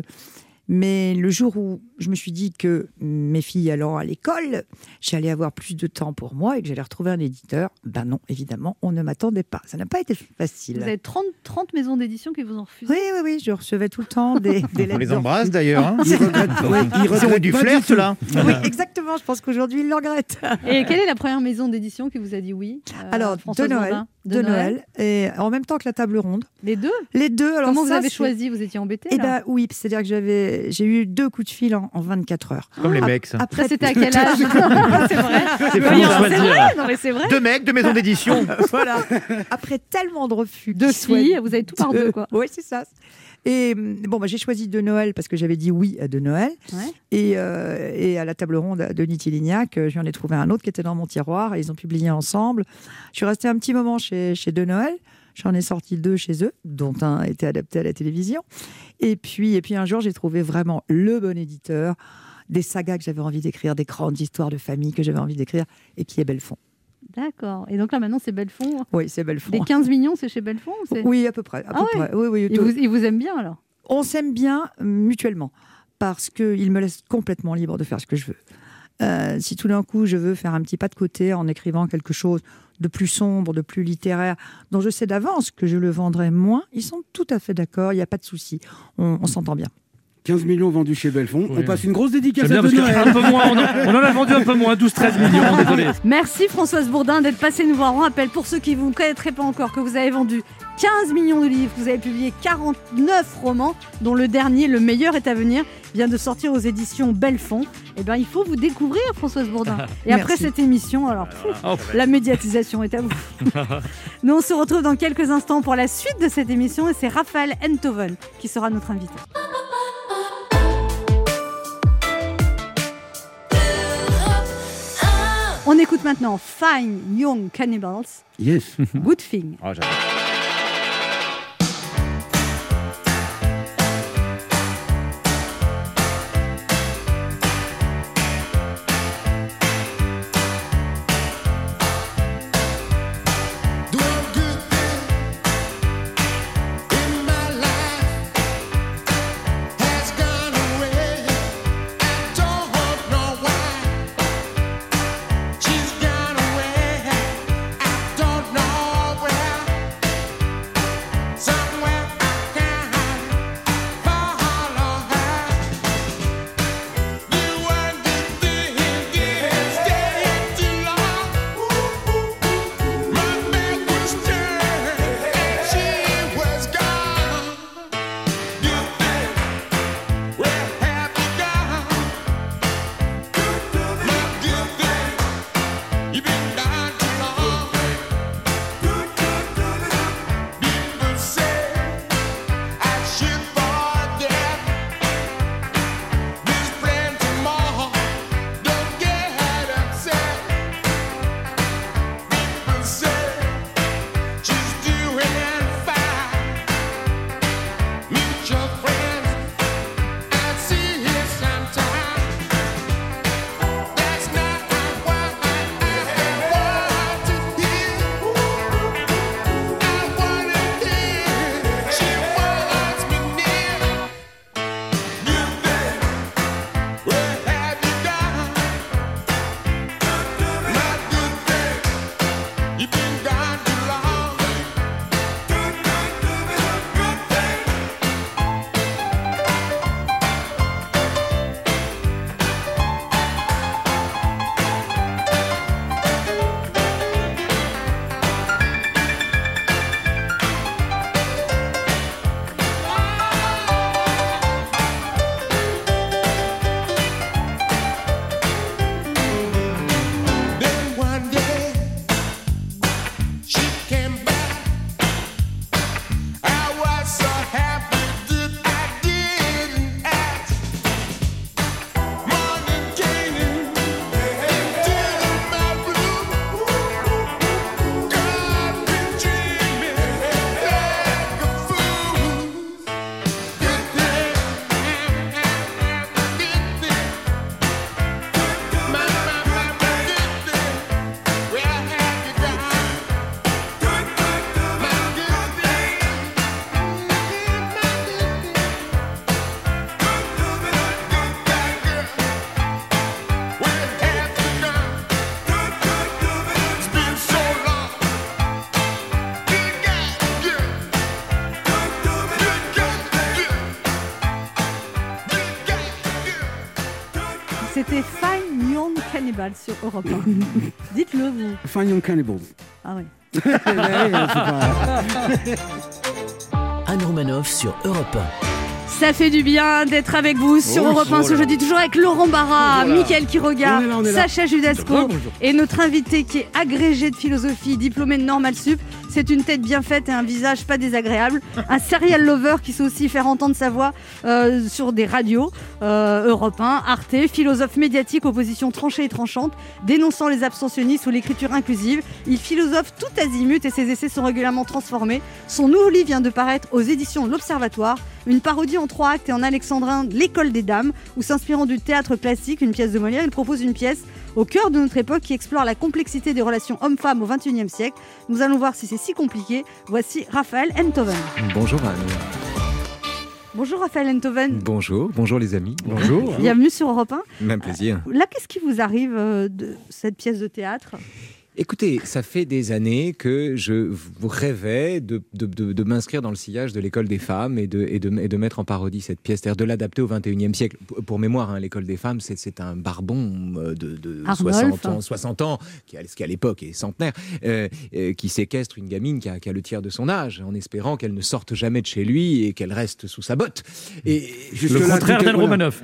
Mais le jour où je me suis dit que mes filles allant à l'école, j'allais avoir plus de temps pour moi et que j'allais retrouver un éditeur, ben non, évidemment, on ne m'attendait pas. Ça n'a pas été facile. Vous avez 30, 30 maisons d'édition qui vous ont refusé. Oui, oui, oui, je recevais tout le temps des, des lettres. On les de embrasse d'ailleurs. hein. Ils regrettent, ouais, ils Ils ont regrettent du flair, ceux-là. Oui, exactement. Je pense qu'aujourd'hui, ils le regrettent. Et quelle est la première maison d'édition qui vous a dit oui euh, Alors, de Noël, Bourdin de, Noël, et en même temps que la table ronde. Les deux? Les deux. Alors Comment vous avez choisi? Vous étiez embêté Eh ben oui, c'est-à-dire que j'avais, j'ai eu deux coups de fil en, en 24 heures. Comme les Ap- mecs, ça. Après, c'était à quel âge? C'est vrai C'est vrai, non mais c'est vrai. Deux mecs, deux maisons d'édition. voilà. Après tellement de refus. Deux filles, vous avez tout par deux, quoi. Oui, c'est ça. Et hum, bon, bah, j'ai choisi de Noël parce que j'avais dit oui à de Noël. Ouais. Et, euh, et à la table ronde de Niti Lignac, euh, je lui en ai trouvé un autre qui était dans mon tiroir et ils ont publié ensemble. Je suis restée un petit moment chez, chez De Noël. J'en ai sorti deux chez eux, dont un été adapté à la télévision. Et puis, et puis un jour, j'ai trouvé vraiment le bon éditeur, des sagas que j'avais envie d'écrire, des grandes histoires de famille que j'avais envie d'écrire, et qui est Belfond. D'accord. Et donc là maintenant c'est Belfond. Oui, c'est Belfond. Les 15 millions c'est chez Belfond Oui, à peu près. À Ah peu ouais près. Oui, oui, Ils vous, ils vous aiment bien alors? On s'aime bien euh, mutuellement parce qu'il me laisse complètement libre de faire ce que je veux. Euh, si tout d'un coup je veux faire un petit pas de côté en écrivant quelque chose de plus sombre, de plus littéraire, dont je sais d'avance que je le vendrai moins, ils sont tout à fait d'accord, il n'y a pas de souci, on, on s'entend bien. 15 millions vendus chez Belfond. On passe une grosse dédicace à de parce Noël. qu'un peu moins, on en, on en a vendu un peu moins, 12-13 millions, désolé. Merci Françoise Bourdin d'être passée nous voir. On rappelle pour ceux qui ne vous connaîtraient pas encore que vous avez vendu 15 millions de livres, vous avez publié 49 romans, dont le dernier, le meilleur est à venir, vient de sortir aux éditions Belfond. Eh bien, il faut vous découvrir Françoise Bourdin. Et après cette émission, alors pfff, Oh, la médiatisation est à vous. Nous, on se retrouve dans quelques instants pour la suite de cette émission et c'est Raphaël Enthoven qui sera notre invité. On écoute maintenant Fine Young Cannibals, Yes. Good Thing. Oh, Cannibal sur Europe 1. Dites-le, vous. Fine Young Cannibal. Ah oui. Ouais, c'est pas- Anne Romanoff sur Europe Ça fait du bien d'être avec vous sur Oh, Europe 1 oh ce là. jeudi, toujours avec Laurent Barra, là. Mickaël Quiroga, On est là, on est là. Sacha Judasco et notre invité qui est agrégé de philosophie, diplômé de Normal Sup. C'est une tête bien faite et un visage pas désagréable. Un serial lover qui sait aussi faire entendre sa voix euh, sur des radios, euh, Europe 1, Arte, philosophe médiatique aux positions tranchées et tranchantes, dénonçant les abstentionnistes ou l'écriture inclusive. Il philosophe tout azimut et ses essais sont régulièrement transformés. Son nouveau livre vient de paraître aux éditions l'Observatoire, une parodie en trois actes et en alexandrin l'école des dames, où s'inspirant du théâtre classique, une pièce de Molière, il propose une pièce au cœur de notre époque qui explore la complexité des relations hommes-femmes au XXIe siècle. Nous allons voir si c'est si compliqué. Voici Raphaël Enthoven. Bonjour Anne. Bonjour Raphaël Enthoven. Bonjour, bonjour les amis. Bonjour. Bienvenue sur Europe 1. Même plaisir. Là, qu'est-ce qui vous arrive euh, de cette pièce de théâtre? Écoutez, ça fait des années que je vous rêvais de, de- de- de m'inscrire dans le sillage de l'école des femmes et de, et de, et de mettre en parodie cette pièce, c'est-à-dire de l'adapter au 21e siècle. Pour, mémoire, hein, l'école des femmes, c'est, c'est un barbon euh, de, de Arnolphe. 60 ans, 60 ans qui, qui à l'époque est centenaire, euh, euh, qui séquestre une gamine qui a, qui a le tiers de son âge, en espérant qu'elle ne sorte jamais de chez lui et qu'elle reste sous sa botte. Et Le contraire d'Anne Romanoff.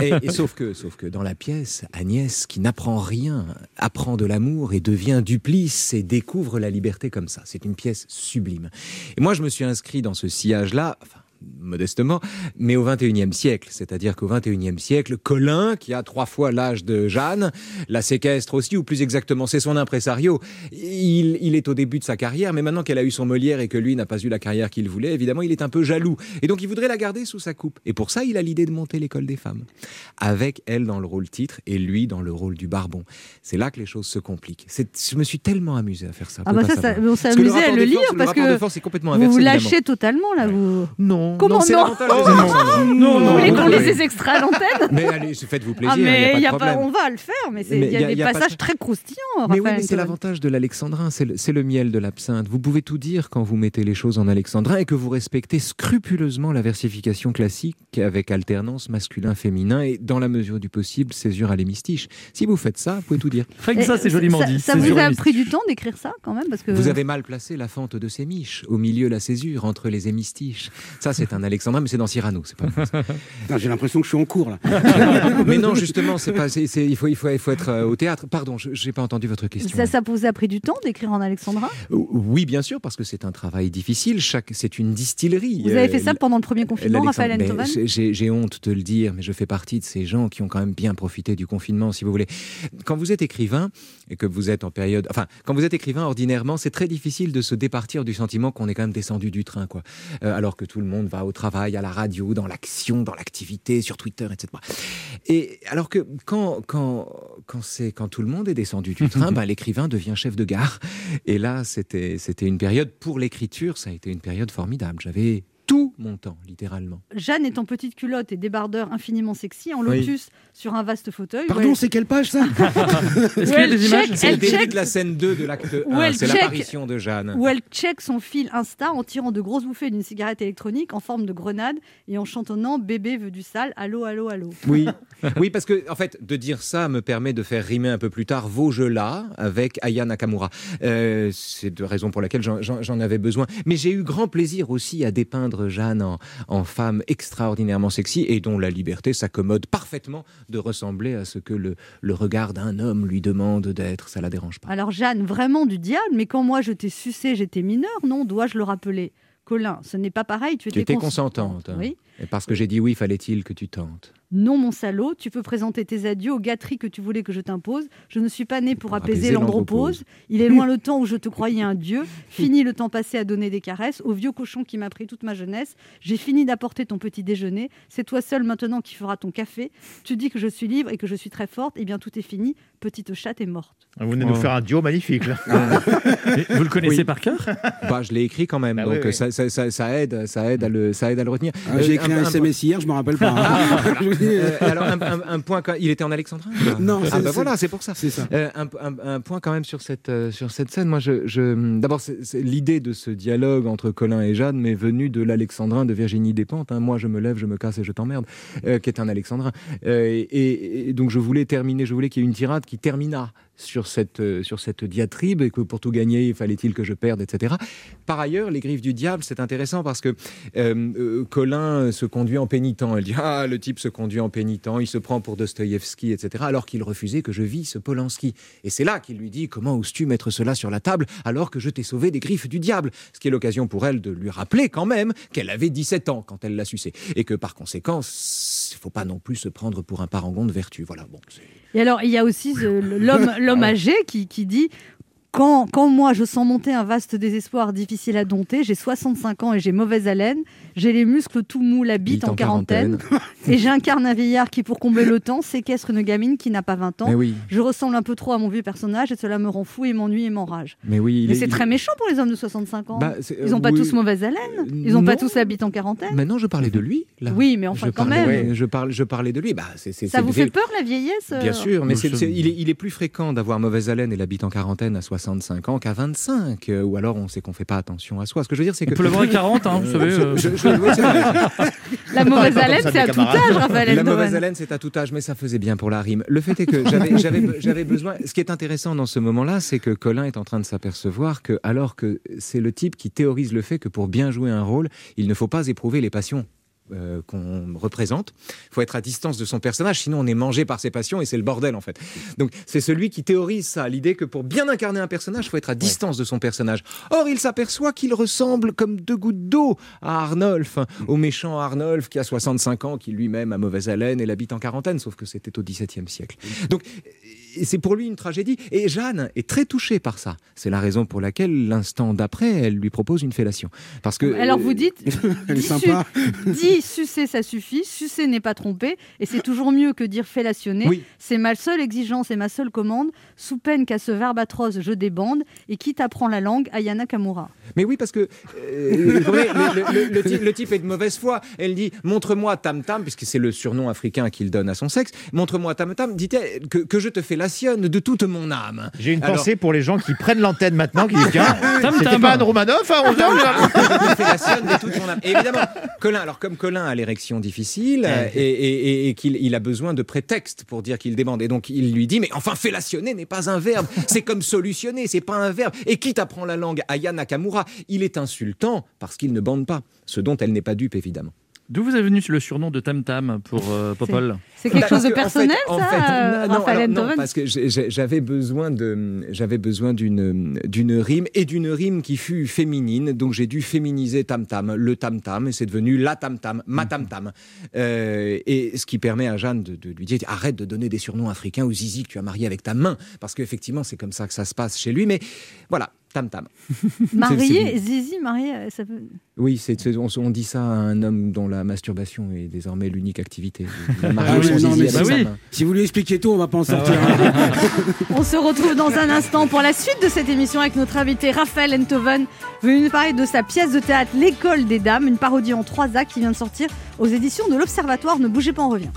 et, et sauf que, sauf que dans la pièce, Agnès, qui n'apprend rien, apprend de l'amour et devient duplice et découvre la liberté comme ça. C'est une pièce sublime. Et moi, je me suis inscrit dans ce sillage-là. Modestement, mais au 21e siècle. C'est-à-dire qu'au 21e siècle, Colin, qui a trois fois l'âge de Jeanne, la séquestre aussi, ou plus exactement, c'est son impresario. Il, il est au début de sa carrière, mais maintenant qu'elle a eu son Molière et que lui n'a pas eu la carrière qu'il voulait, évidemment, il est un peu jaloux. Et donc, il voudrait la garder sous sa coupe. Et pour ça, il a l'idée de monter l'école des femmes. Avec elle dans le rôle titre et lui dans le rôle du barbon. C'est là que les choses se compliquent. C'est- Je me suis tellement amusé à faire ça. Ah bah ça, ça- on s'est amusé à le lire le parce rapport que de force est complètement vous inversé, vous évidemment. lâchez totalement là. Vous... Non, Comment non, c'est non l'avantage des émissions. Vous Non, voulez non, qu'on non, les oui. extraits à l'antenne Mais allez, faites-vous plaisir, Ah mais n'y y a pas de pas, problème. on va le faire, mais c'est- il y a, y a- des y a pas de- passages très croustillants. Mais oui, Raphaël mais c'est l'avantage de l'alexandrin, c'est le, c'est le miel de l'absinthe. Vous pouvez tout dire quand vous mettez les choses en alexandrin et que vous respectez scrupuleusement la versification classique avec alternance masculin-féminin et, dans la mesure du possible, césure à l'hémistiche. Si vous faites ça, vous pouvez tout dire. Et Ça, ça vous a pris du temps d'écrire ça quand même parce que Vous avez mal placé la fente de ces miches, au milieu la césure, entre les hémistiches. Ça, c'est un alexandrin, mais c'est dans Cyrano, c'est pas J'ai l'impression que je suis en cours là. mais non, justement, c'est pas, c'est- c'est- il, faut, il, faut, il faut être euh, au théâtre. Pardon, je n'ai pas entendu votre question. ça, ça vous a pris du temps d'écrire en alexandrin? Oui, bien sûr, parce que c'est un travail difficile. Chaque, c'est une distillerie. Vous avez Euh, fait ça pendant le premier confinement, Raphaël Enthoven j'ai- J'ai j'ai honte de le dire, mais je fais partie de ces gens qui ont quand même bien profité du confinement, si vous voulez. Quand vous êtes écrivain et que vous êtes en période, enfin, quand vous êtes écrivain ordinairement, c'est très difficile de se départir du sentiment qu'on est quand même descendu du train, quoi. Euh, alors que tout le monde va au travail, à la radio, dans l'action, dans l'activité, sur Twitter, etc. Et alors que quand quand quand c'est quand tout le monde est descendu du train, ben, l'écrivain devient chef de gare. Et là, c'était c'était une période pour l'écriture, ça a été une période formidable. J'avais tout mon temps, littéralement. Jeanne est en petite culotte et débardeur infiniment sexy, en Oui. lotus sur un vaste fauteuil. Pardon, Ouais. c'est quelle page ça Est-ce qu'il y a des images C'est le elle début check- de la scène 2 de l'acte Où 1, elle c'est check- l'apparition de Jeanne. Où elle check son fil Insta en tirant de grosses bouffées d'une cigarette électronique en forme de grenade et en chantonnant Bébé veut du sale, allô, allô, allô. Oui. oui, parce que en fait, de dire ça me permet de faire rimer un peu plus tard vos jeux là avec Aya Nakamura. Euh, c'est de raison pour laquelle j'en avais besoin. Mais j'ai eu grand plaisir aussi à dépeindre Jeanne en, en femme extraordinairement sexy et dont la liberté s'accommode parfaitement de ressembler à ce que le, le regard d'un homme lui demande d'être. Ça la dérange pas. Alors Jeanne, vraiment du diable, mais quand moi je t'ai sucé, j'étais mineure, non? Dois-je le rappeler? Colin, ce n'est pas pareil, tu Tu étais, étais cons- consentante. hein. Oui. Et parce que j'ai dit oui, fallait-il que tu tentes. Non, mon salaud, tu peux présenter tes adieux aux gâteries que tu voulais que je t'impose. Je ne suis pas né pour, apaiser, apaiser l'andropause. Il est loin le temps où je te croyais un dieu. Fini le temps passé à donner des caresses au vieux cochon qui m'a pris toute ma jeunesse. J'ai fini d'apporter ton petit déjeuner. C'est toi seul maintenant qui feras ton café. Tu dis que je suis libre et que je suis très forte. Eh bien, tout est fini. Petite chatte est morte. Vous venez de nous Oh. faire un duo magnifique là. vous le connaissez Oui. par cœur? Bah, je l'ai écrit quand même, Bah donc oui, oui. Ça, ça- ça- ça aide, ça aide à le, ça aide à le retenir. Ah, J'ai Euh, écrit envoyé un, SMS hier, je me rappelle pas. hein. Dis, Euh, alors un, un- un point, quand- il était en Alexandrin Non, ah c'est- bah voilà, c'est pour ça. C'est ça. Euh, un, un- un point quand même sur cette euh, sur cette scène. Moi, je, je- d'abord, l'idée de ce dialogue entre Colin et Jeanne m'est venue de l'Alexandrin de Virginie Despentes. hein. Moi, je me lève, je me casse et je t'emmerde, euh, qui est un Alexandrin. Et, et donc, je voulais terminer, je voulais qu'il y ait une tirade qui termina sur cette euh, sur cette diatribe et que pour tout gagner, fallait-il que je perde, etc. Par ailleurs, les griffes du diable, c'est intéressant parce que euh, euh, Colin se conduit en pénitent. Elle dit ah le type se conduit en pénitent, il se prend pour Dostoïevski, etc. Alors qu'il refusait que je vis ce Polanski. Et c'est là qu'il lui dit comment oses-tu mettre cela sur la table alors que je t'ai sauvé des griffes du diable? Ce qui est l'occasion pour elle de lui rappeler quand même qu'elle avait 17 ans quand elle l'a sucé et que par conséquent, il faut pas non plus se prendre pour un parangon de vertu. Voilà. Bon. c'est- Et alors, il y a aussi l'homme l'homme âgé qui, qui dit quand, quand moi je sens monter un vaste désespoir difficile à dompter, j'ai 65 ans et j'ai mauvaise haleine, j'ai les muscles tout mous, la bite Bite en en quarantaine, quarantaine. et j'incarne un vieillard qui, pour combler le temps, séquestre une gamine qui n'a pas 20 ans. Mais oui. Je ressemble un peu trop à mon vieux personnage et cela me rend fou et m'ennuie et m'enrage. Mais oui. il Mais est- c'est il- très méchant pour les hommes de 65 ans. Bah, c'est- Ils n'ont pas oui. tous mauvaise haleine, ils n'ont pas non. tous la bite en quarantaine. Maintenant, je parlais de lui. Là. Oui, mais enfin je quand parlais, même. Je, parle, je parlais de lui. Bah, c'est, c'est- Ça c'est vous fait peur la vieillesse euh Bien sûr, mais Nous c'est, sommes- c'est- il, est, il est plus fréquent d'avoir mauvaise haleine et l'habite en quarantaine à 65 ans qu'à 25. euh, ou alors on sait qu'on fait pas attention à soi. Ce que je veux dire, c'est On que. peut l'avoir à 40, hein, vous Euh, savez. euh. je- je-. La mauvaise haleine, c'est à tout âge, Raphaël La mauvaise haleine, c'est à tout âge, mais ça faisait bien pour la rime. Le fait est que j'avais besoin. Ce qui est intéressant dans ce moment-là, c'est que Colin est en train de s'apercevoir que, alors que c'est le type qui théorise le fait que pour bien jouer un rôle, il ne faut pas éprouver les passions. Euh, qu'on représente. Il faut être à distance de son personnage, sinon on est mangé par ses passions et c'est le bordel en fait. Donc c'est celui qui théorise ça, l'idée que pour bien incarner un personnage, il faut être à distance de son personnage. Or, il s'aperçoit qu'il ressemble comme deux gouttes d'eau à Arnolphe, au méchant Arnolphe qui a 65 ans, qui lui-même a mauvaise haleine et l'habite en quarantaine, sauf que c'était au XVIIe siècle. Donc et c'est pour lui une tragédie. Et Jeanne est très touchée par ça. C'est la raison pour laquelle l'instant d'après, elle lui propose une fellation. Parce que Alors vous dites, Elle est sympa. sucer, ça suffit, sucer n'est pas trompé, et c'est toujours mieux que dire fellationner. Oui. C'est ma seule exigence et ma seule commande, sous peine qu'à ce verbe atroce je débande, et qui t'apprend la langue, Ayana Kamura. Mais oui, parce que euh, le, le- le type, le type est de mauvaise foi. Elle dit Montre-moi Tam Tam, puisque c'est le surnom africain qu'il donne à son sexe. Montre-moi Tam Tam, dit-elle, que, que je te fellationne de toute mon âme. J'ai une Alors- pensée pour les gens qui prennent l'antenne maintenant, qui disent Tiens, c'était pas Anne Romanoff à 11 te fellationne de toute mon âme. Et évidemment, Colin, alors comme Colin a l'érection difficile euh, et, et- et- et qu'il il a besoin de prétexte pour dire qu'il débande, et donc il lui dit Mais enfin, fellationner n'est pas un verbe, c'est comme solutionner, c'est pas un verbe. Et qui t'apprend la langue Aya Nakamura Il est insultant parce qu'il ne bande pas, ce dont elle n'est pas dupe, évidemment. D'où vous est venu le surnom de Tam Tam pour euh, Popol? C'est quelque Bah, chose de en fait- personnel, en ça, fait, euh, non, alors, parce que j'avais besoin de, j'avais besoin d'une d'une rime et d'une rime qui fut féminine, donc j'ai dû féminiser tam tam, le tam tam, et c'est devenu la tam tam, ma tam tam, Euh, et ce qui permet à Jeanne de, de lui dire arrête de donner des surnoms africains aux zizi que tu as marié avec ta main, parce qu'effectivement c'est comme ça que ça se passe chez lui, mais voilà. Tam tam. Marié, c'est- Zizi, marié, euh, ça peut... Oui, c'est, on, on dit ça à un homme dont la masturbation est désormais l'unique activité. Ah marié oui, son non, zizi mais avec si- oui. vous lui expliquez tout, on va pas en sortir. On se retrouve dans un instant pour la suite de cette émission avec notre invité Raphaël Enthoven, venu nous parler de sa pièce de théâtre L'école des dames, une parodie en trois actes qui vient de sortir aux éditions de l'Observatoire. Ne bougez pas, on revient.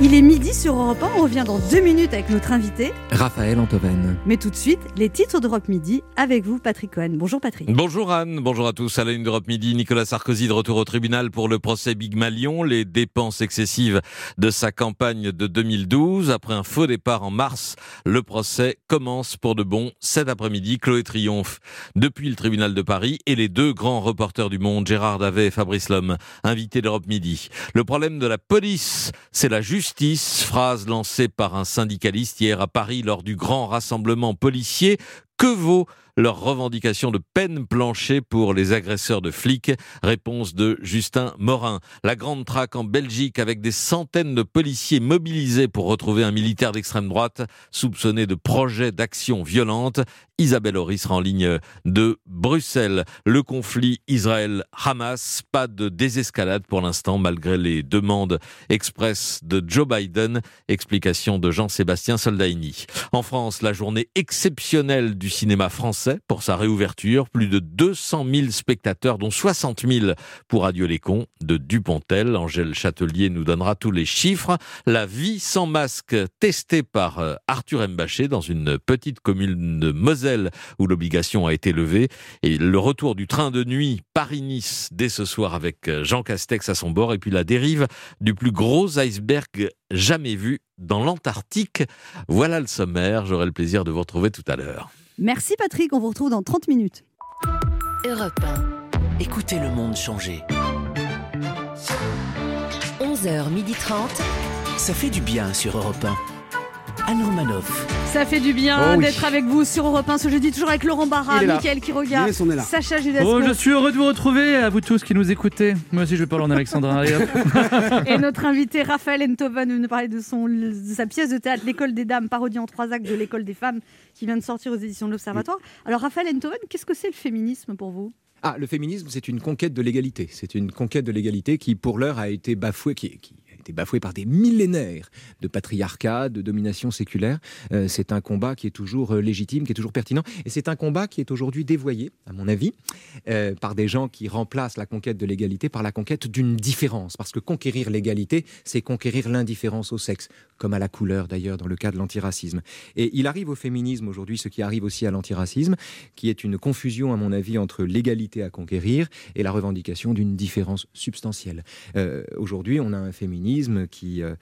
Il est midi sur Europe 1, on revient dans deux minutes avec notre invité. Raphaël Antoven. Mais tout de suite, les titres d'Europe Midi avec vous, Patrick Cohen. Bonjour Patrick. Bonjour Anne, bonjour à tous. À la une d'Europe Midi, Nicolas Sarkozy de retour au tribunal pour le procès Big Malion, les dépenses excessives de sa campagne de 2012. Après un faux départ en mars, le procès commence pour de bon cet après-midi. Chloé Triomphe depuis le tribunal de Paris et les deux grands reporters du monde, Gérard Davet et Fabrice Lhomme, invités d'Europe Midi. Le problème de la police, c'est la justice. Phrase lancée par un syndicaliste hier à Paris lors du grand rassemblement policier. Que vaut leur revendication de peine planchée pour les agresseurs de flics Réponse de Justin Morin. La grande traque en Belgique avec des centaines de policiers mobilisés pour retrouver un militaire d'extrême droite soupçonné de projet d'action violente. Isabelle Horry sera en ligne de Bruxelles. Le conflit Israël-Hamas, pas de désescalade pour l'instant malgré les demandes express de Joe Biden. Explication de Jean-Sébastien Soldaini. En France, la journée exceptionnelle du cinéma français pour sa réouverture. Plus de 200 000 spectateurs, dont 60 000 pour Adieu les cons de Dupontel. Angèle Châtelier nous donnera tous les chiffres. La vie sans masque testée par euh, Arthur Mbaché dans une petite commune de Moselle où l'obligation a été levée. Et le retour du train de nuit Paris-Nice dès ce soir avec euh, Jean Castex à son bord. Et puis la dérive du plus gros iceberg jamais vu dans l'Antarctique. Voilà le sommaire. J'aurai le plaisir de vous retrouver tout à l'heure. Merci Patrick, on vous retrouve dans 30 minutes. Europe Écoutez le monde changer. 11h30. Ça fait du bien sur Europe 1. Anne Romanoff. Ça fait du bien Oh oui. d'être avec vous sur Europe 1 ce jeudi, toujours avec Laurent Barra. Mickaël qui regarde, Yes, on est là. Sacha Judasco Oh, je suis heureux de vous retrouver, à vous tous qui nous écoutez. Moi aussi, je vais parler en alexandrin. Et notre invité Raphaël Enthoven nous parler de, son, de sa pièce de théâtre L'école des dames, parodie en trois actes de l'école des femmes qui vient de sortir aux éditions de l'Observatoire. Alors Raphaël Enthoven, qu'est-ce que c'est le féminisme pour vous? Ah, le féminisme, c'est une conquête de l'égalité. C'est une conquête de l'égalité qui, pour l'heure, a été bafouée, qui, été bafouée par des millénaires de patriarcat, de domination séculaire. Euh, c'est un combat qui est toujours euh, légitime, qui est toujours pertinent. Et c'est un combat qui est aujourd'hui dévoyé, à mon avis, euh, par des gens qui remplacent la conquête de l'égalité par la conquête d'une différence. Parce que conquérir l'égalité, c'est conquérir l'indifférence au sexe, comme à la couleur d'ailleurs dans le cas de l'antiracisme. Et il arrive au féminisme aujourd'hui ce qui arrive aussi à l'antiracisme, qui est une confusion, à mon avis, entre l'égalité à conquérir et la revendication d'une différence substantielle. Aujourd'hui, on a un féminisme qui euh,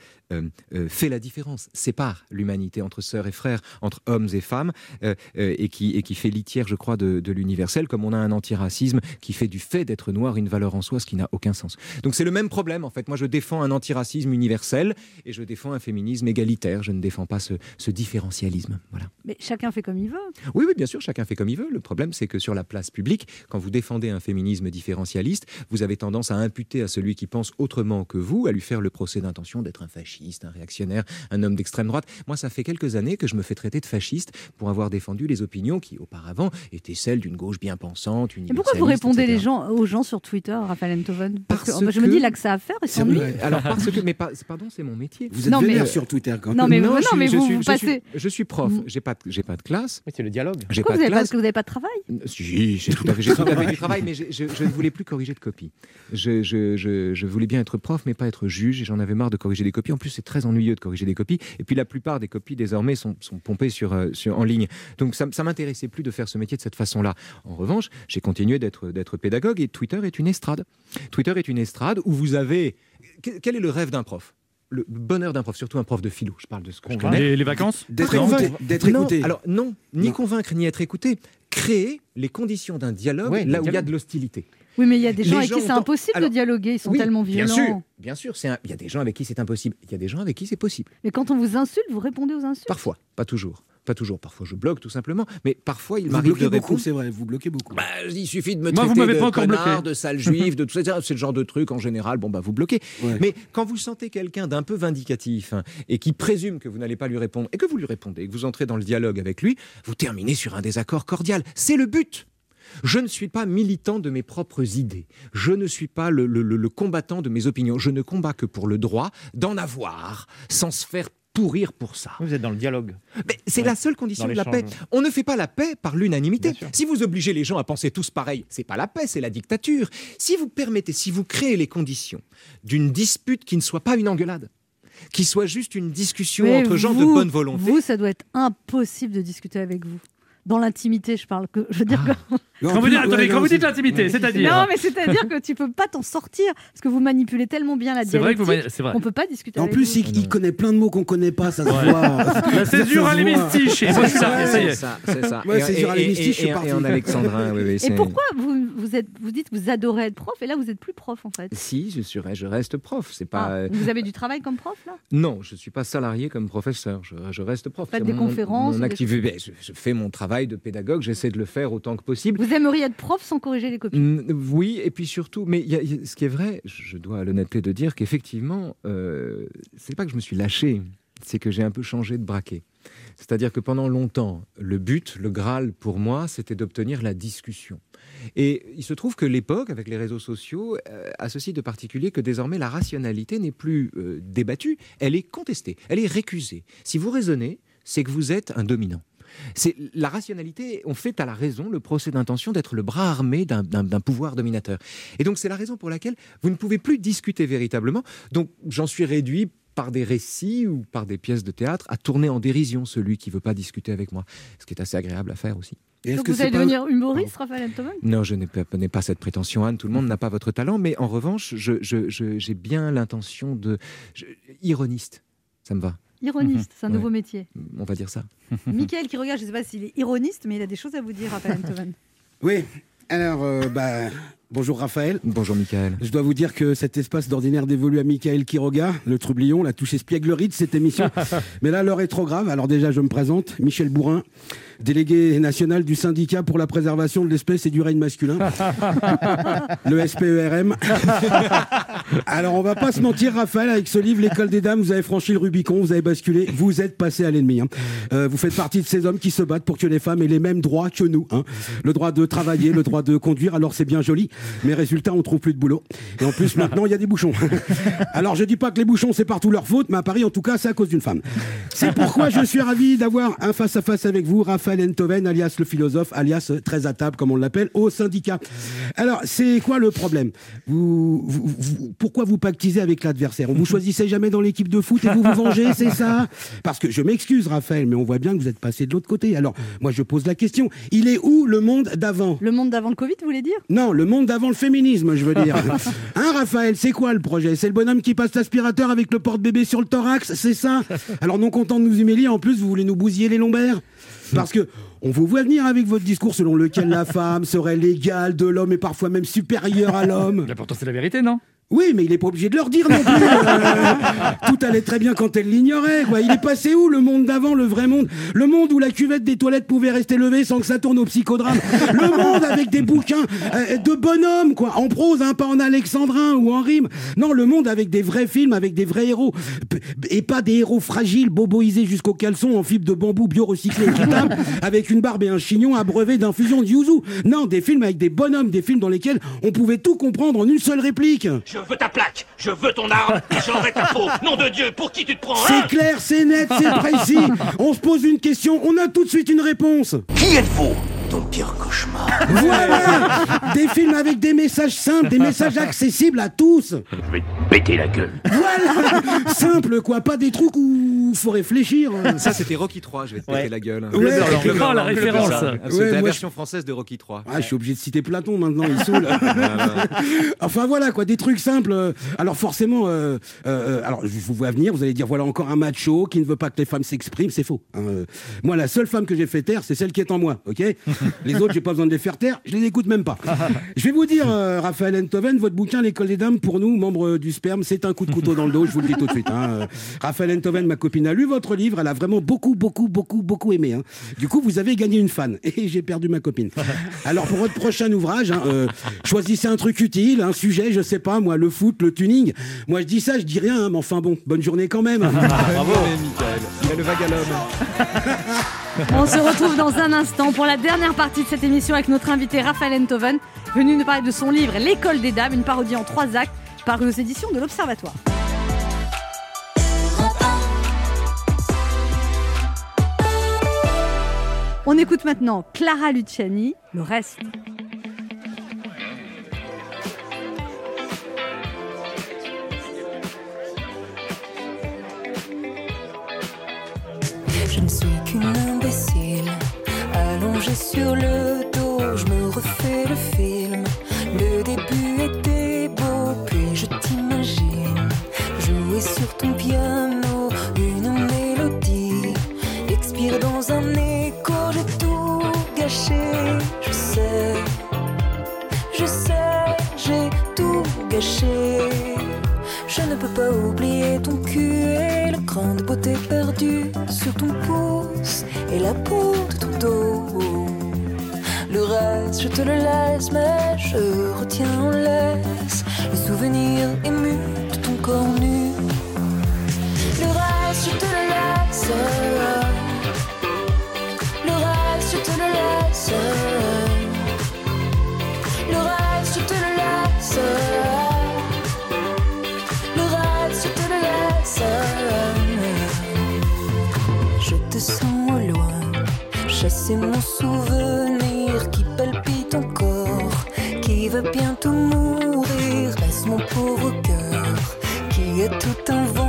fait la différence, sépare l'humanité entre sœurs et frères, entre hommes et femmes, euh, euh, et, qui, et qui fait litière, je crois, de, de l'universel, comme on a un antiracisme qui fait du fait d'être noir une valeur en soi, ce qui n'a aucun sens. Donc c'est le même problème, en fait. Moi, je défends un antiracisme universel et je défends un féminisme égalitaire. Je ne défends pas ce, ce différentialisme. Voilà. Mais chacun fait comme il veut. Oui, oui, bien sûr, chacun fait comme il veut. Le problème, c'est que sur la place publique, quand vous défendez un féminisme différentialiste, vous avez tendance à imputer à celui qui pense autrement que vous, à lui faire le procès d'intention d'être un fasciste, un réactionnaire, un homme d'extrême droite. Moi, ça fait quelques années que je me fais traiter de fasciste pour avoir défendu les opinions qui, auparavant, étaient celles d'une gauche bien pensante, Et pourquoi vous répondez etc. les gens, aux gens sur Twitter, Raphaël Enthoven? Parce, Parce que, Je me que- dis là que ça à faire et C'est s'ennuie. Alors parce que, mais pas- pardon, c'est mon métier. Vous êtes Non, mais- sur Twitter quand Non, mais non, je suis- mais je vous- suis- vous je suis- passez- Je suis prof. J'ai pas, j'ai pas de classe. c'est le dialogue. J'ai Pourquoi pas vous de avez classe. parce que vous n'avez pas de travail? Si, j'ai tout à fait, j'ai tout à fait du travail, mais je, je ne voulais plus corriger de copies. Je, je- je- je voulais bien être prof, mais pas être juge, et j'en avais marre de corriger des copies. En plus, c'est très ennuyeux de corriger des copies. Et puis, la plupart des copies, désormais, sont, sont pompées sur, euh, sur- en ligne. Donc, ça, ça m'intéressait plus de faire ce métier de cette façon-là. En revanche, j'ai continué d'être pédagogue, et Twitter est une estrade. Twitter est une estrade où vous avez... que- Quel est le rêve d'un prof? Le bonheur d'un prof, surtout un prof de philo, je parle de ce que je connais. Les- les vacances? D'être écouté, d'être non, écouté. Alors non, ni Non. convaincre ni être écouté. Créer les conditions d'un dialogue Ouais, là où il y a de l'hostilité. Oui, mais il y a des gens Les avec gens qui c'est impossible Alors, de dialoguer, ils sont Oui, tellement Bien violents. sûr, bien sûr, c'est un- il y a des gens avec qui c'est impossible. Il y a des gens avec qui c'est possible. Mais quand on vous insulte, vous répondez aux insultes? Parfois, pas toujours. Pas toujours. Parfois, je bloque tout simplement. Mais parfois, il Vous m'arrive de bloquez beaucoup, répondre. c'est vrai, vous bloquez beaucoup. Bah, il suffit de me Moi, vous traiter m'avez de pas encore connard, bloqué. de sale juif, de tout ça. C'est le genre de truc en général. Bon, bah, vous bloquez. Ouais. Mais quand vous sentez quelqu'un d'un peu vindicatif hein, et qui présume que vous n'allez pas lui répondre et que vous lui répondez et que vous entrez dans le dialogue avec lui, vous terminez sur un désaccord cordial. C'est le but. Je ne suis pas militant de mes propres idées. Je ne suis pas le, le- le- le combattant de mes opinions. Je ne combats que pour le droit d'en avoir sans se faire pourrir pour ça. Vous êtes dans le dialogue. Mais c'est Ouais. la seule condition de la paix. On ne fait pas la paix par l'unanimité. Si vous obligez les gens à penser tous pareil, c'est pas la paix, c'est la dictature. Si vous permettez, si vous créez les conditions d'une dispute qui ne soit pas une engueulade, qui soit juste une discussion Mais entre gens de bonne volonté. Vous, ça doit être impossible de discuter avec vous. Dans l'intimité, je parle. Que, je veux dire Ah. que- Quand vous dites, attendez, quand vous dites l'intimité, c'est-à-dire Non, mais c'est-à-dire que tu peux pas t'en sortir parce que vous manipulez tellement bien la C'est vrai que vous dialectique vrai. qu'on peut pas discuter En avec plus, vous. il, il connaît plein de mots qu'on connaît pas, ça se Ouais. voit. La césure à. Et moi, ça est. C'est ça, c'est ça. Césure à et- l'hémistiche, et- je suis et- parti. Et en alexandrin, oui, oui. Et pourquoi vous, vous, êtes, vous dites que vous adorez être prof et là vous êtes plus prof en fait Si, je, suis, je reste prof. C'est Ah, pas. Vous avez du travail comme prof là? Non, je ne suis pas salarié comme professeur, je, je reste prof. Faites des conférences mon activité- je fais mon travail de pédagogue, j'essaie de le faire autant que possible. Vous aimeriez être prof sans corriger les copies? Oui, et puis surtout, mais y a- il y a- ce qui est vrai, je je dois à l'honnêteté de dire qu'effectivement, euh, c'est pas que je me suis lâché, c'est que j'ai un peu changé de braquet. C'est-à-dire que pendant longtemps, le but, le Graal pour moi, c'était d'obtenir la discussion. Et il se trouve que l'époque, avec les réseaux sociaux, euh, a ceci de particulier que désormais la rationalité n'est plus euh, débattue, elle est contestée, elle est récusée. Si vous raisonnez, c'est que vous êtes un dominant. C'est la rationalité. On fait à la raison le procès d'intention d'être le bras armé d'un- pouvoir dominateur. Et donc c'est la raison pour laquelle vous ne pouvez plus discuter véritablement. Donc j'en suis réduit par des récits ou par des pièces de théâtre à tourner en dérision celui qui veut pas discuter avec moi, ce qui est assez agréable à faire aussi. Donc vous allez devenir humoriste, Raphaël Enthoven Non, je n'ai pas, cette prétention, Anne. Tout le monde n'a pas votre talent, mais en revanche, je, je- je- j'ai bien l'intention de je- ironiste. Ça me va. Ironiste, c'est un Ouais. nouveau métier. On va dire ça. Michael qui regarde, je ne sais pas s'il est ironiste, mais il a des choses à vous dire, Raphaël Enthoven. Oui, alors, euh, bah, bonjour Raphaël. Bonjour Michael. Je dois vous dire que cet espace d'ordinaire dévolu à Michael Quiroga, le trublion, l'a touché spièglerie de cette émission. Mais là, l'heure est trop grave. Alors déjà, je me présente, Michel Bourrin, délégué national du syndicat pour la préservation de l'espèce et du règne masculin, le SPERM. Alors, on va pas se mentir, Raphaël, avec ce livre, L'école des dames, vous avez franchi le Rubicon, vous avez basculé, vous êtes passé à l'ennemi. hein. Euh, vous faites partie de ces hommes qui se battent pour que les femmes aient les mêmes droits que nous. hein. Le droit de travailler, le droit de conduire, alors c'est bien joli, mais résultat, on trouve plus de boulot. Et en plus, maintenant, il y a des bouchons. Alors, je dis pas que les bouchons, c'est partout leur faute, mais à Paris, en tout cas, c'est à cause d'une femme. C'est pourquoi je suis ravi d'avoir un face-à-face avec vous, Raphaël Enthoven, alias le philosophe, alias très à table, comme on l'appelle, au syndicat. Alors, c'est quoi le problème? Vous, vous- vous- Pourquoi vous pactisez avec l'adversaire? On vous choisissait jamais dans l'équipe de foot et vous vous vengez, c'est ça? Parce que je m'excuse, Raphaël, mais on voit bien que vous êtes passé de l'autre côté. Alors, moi, je pose la question. Il est où le monde d'avant? Le monde d'avant le Covid, vous voulez dire? Non, le monde d'avant le féminisme, je veux dire. Hein, Raphaël, c'est quoi le projet? C'est le bonhomme qui passe l'aspirateur avec le porte-bébé sur le thorax, c'est ça? Alors, non content de nous humilier, en plus, vous voulez nous bousiller les lombaires? Parce que on vous voit venir avec votre discours selon lequel la femme serait l'égale de l'homme et parfois même supérieure à l'homme. Pourtant, c'est la vérité, non? Oui, mais il est pas obligé de leur dire non plus. Euh, tout allait très bien quand elle l'ignorait. Quoi. Il est passé où le monde d'avant, le vrai monde? Le monde où la cuvette des toilettes pouvait rester levée sans que ça tourne au psychodrame. Le monde avec des bouquins euh, de bonhommes, quoi, en prose, hein, pas en alexandrin ou en rime. Non, le monde avec des vrais films, avec des vrais héros. Et pas des héros fragiles, boboisés jusqu'au caleçon en fibre de bambou bio-recyclé équitable, avec une barbe et un chignon abreuvé d'infusion de yuzu. Non, des films avec des bonhommes, des films dans lesquels on pouvait tout comprendre en une seule réplique. Je veux ta plaque, je veux ton arme, et j'enlèverai ta peau. Nom de Dieu, pour qui tu te prends hein C'est clair, c'est net, c'est précis. On se pose une question, on a tout de suite une réponse. Qui êtes-vous? Ton pire cauchemar. Voilà Des films avec des messages simples, des messages accessibles à tous. Je vais te péter la gueule. Voilà Simple quoi, pas des trucs où faut réfléchir. Ça, c'était Rocky 3, je vais te péter la gueule. Ouais. Avec le la référence. Ouais, C'est la version française de Rocky 3. Ah, je suis obligé de citer Platon maintenant, il saoule. enfin voilà quoi, des trucs simples. Alors forcément, euh, euh, alors je vous vois venir, vous allez dire voilà encore un macho qui ne veut pas que les femmes s'expriment, c'est faux. hein. Euh, Moi, la seule femme que j'ai fait taire, c'est celle qui est en moi, ok? Les autres, j'ai pas besoin de les faire taire, je les écoute même pas. Je vais vous dire, euh, Raphaël Enthoven, votre bouquin L'école des dames, pour nous, membres du sperme, c'est un coup de couteau dans le dos, je vous le dis tout de suite. hein. Euh, Raphaël Enthoven, ma copine, a lu votre livre, elle a vraiment beaucoup, beaucoup, beaucoup, beaucoup aimé. hein. Du coup, vous avez gagné une fan et j'ai perdu ma copine. Alors pour votre prochain ouvrage, hein, euh, choisissez un truc utile, un sujet, je sais pas, moi, le foot, le tuning. Moi, je dis ça, je dis rien, mais enfin bon, bonne journée quand même. Bravo, Michael. Et le vague à l'homme. On se retrouve dans un instant pour la dernière partie de cette émission avec notre invité Raphaël Enthoven, venu nous parler de son livre L'école des dames, une parodie en trois actes, paru aux éditions de l'Observatoire. On écoute maintenant Clara Luciani, le reste. Sur le dos, je me refais le film. Le début était beau, puis je t'imagine jouer sur ton piano une mélodie, expire dans un écho, j'ai tout gâché. Je sais, je sais, j'ai tout gâché. Je ne peux pas oublier ton cul et le grain de beauté perdu sur ton pouce et la peau te le laisse, mais je retiens en laisse le souvenir ému de ton corps nu. Le reste, je te le laisse. Le reste, je te le laisse. Le reste, je te le laisse. Le reste, je te le laisse. Je te sens au loin, c'est mon bientôt mourir. Laisse mon pauvre cœur qui a tout inventé.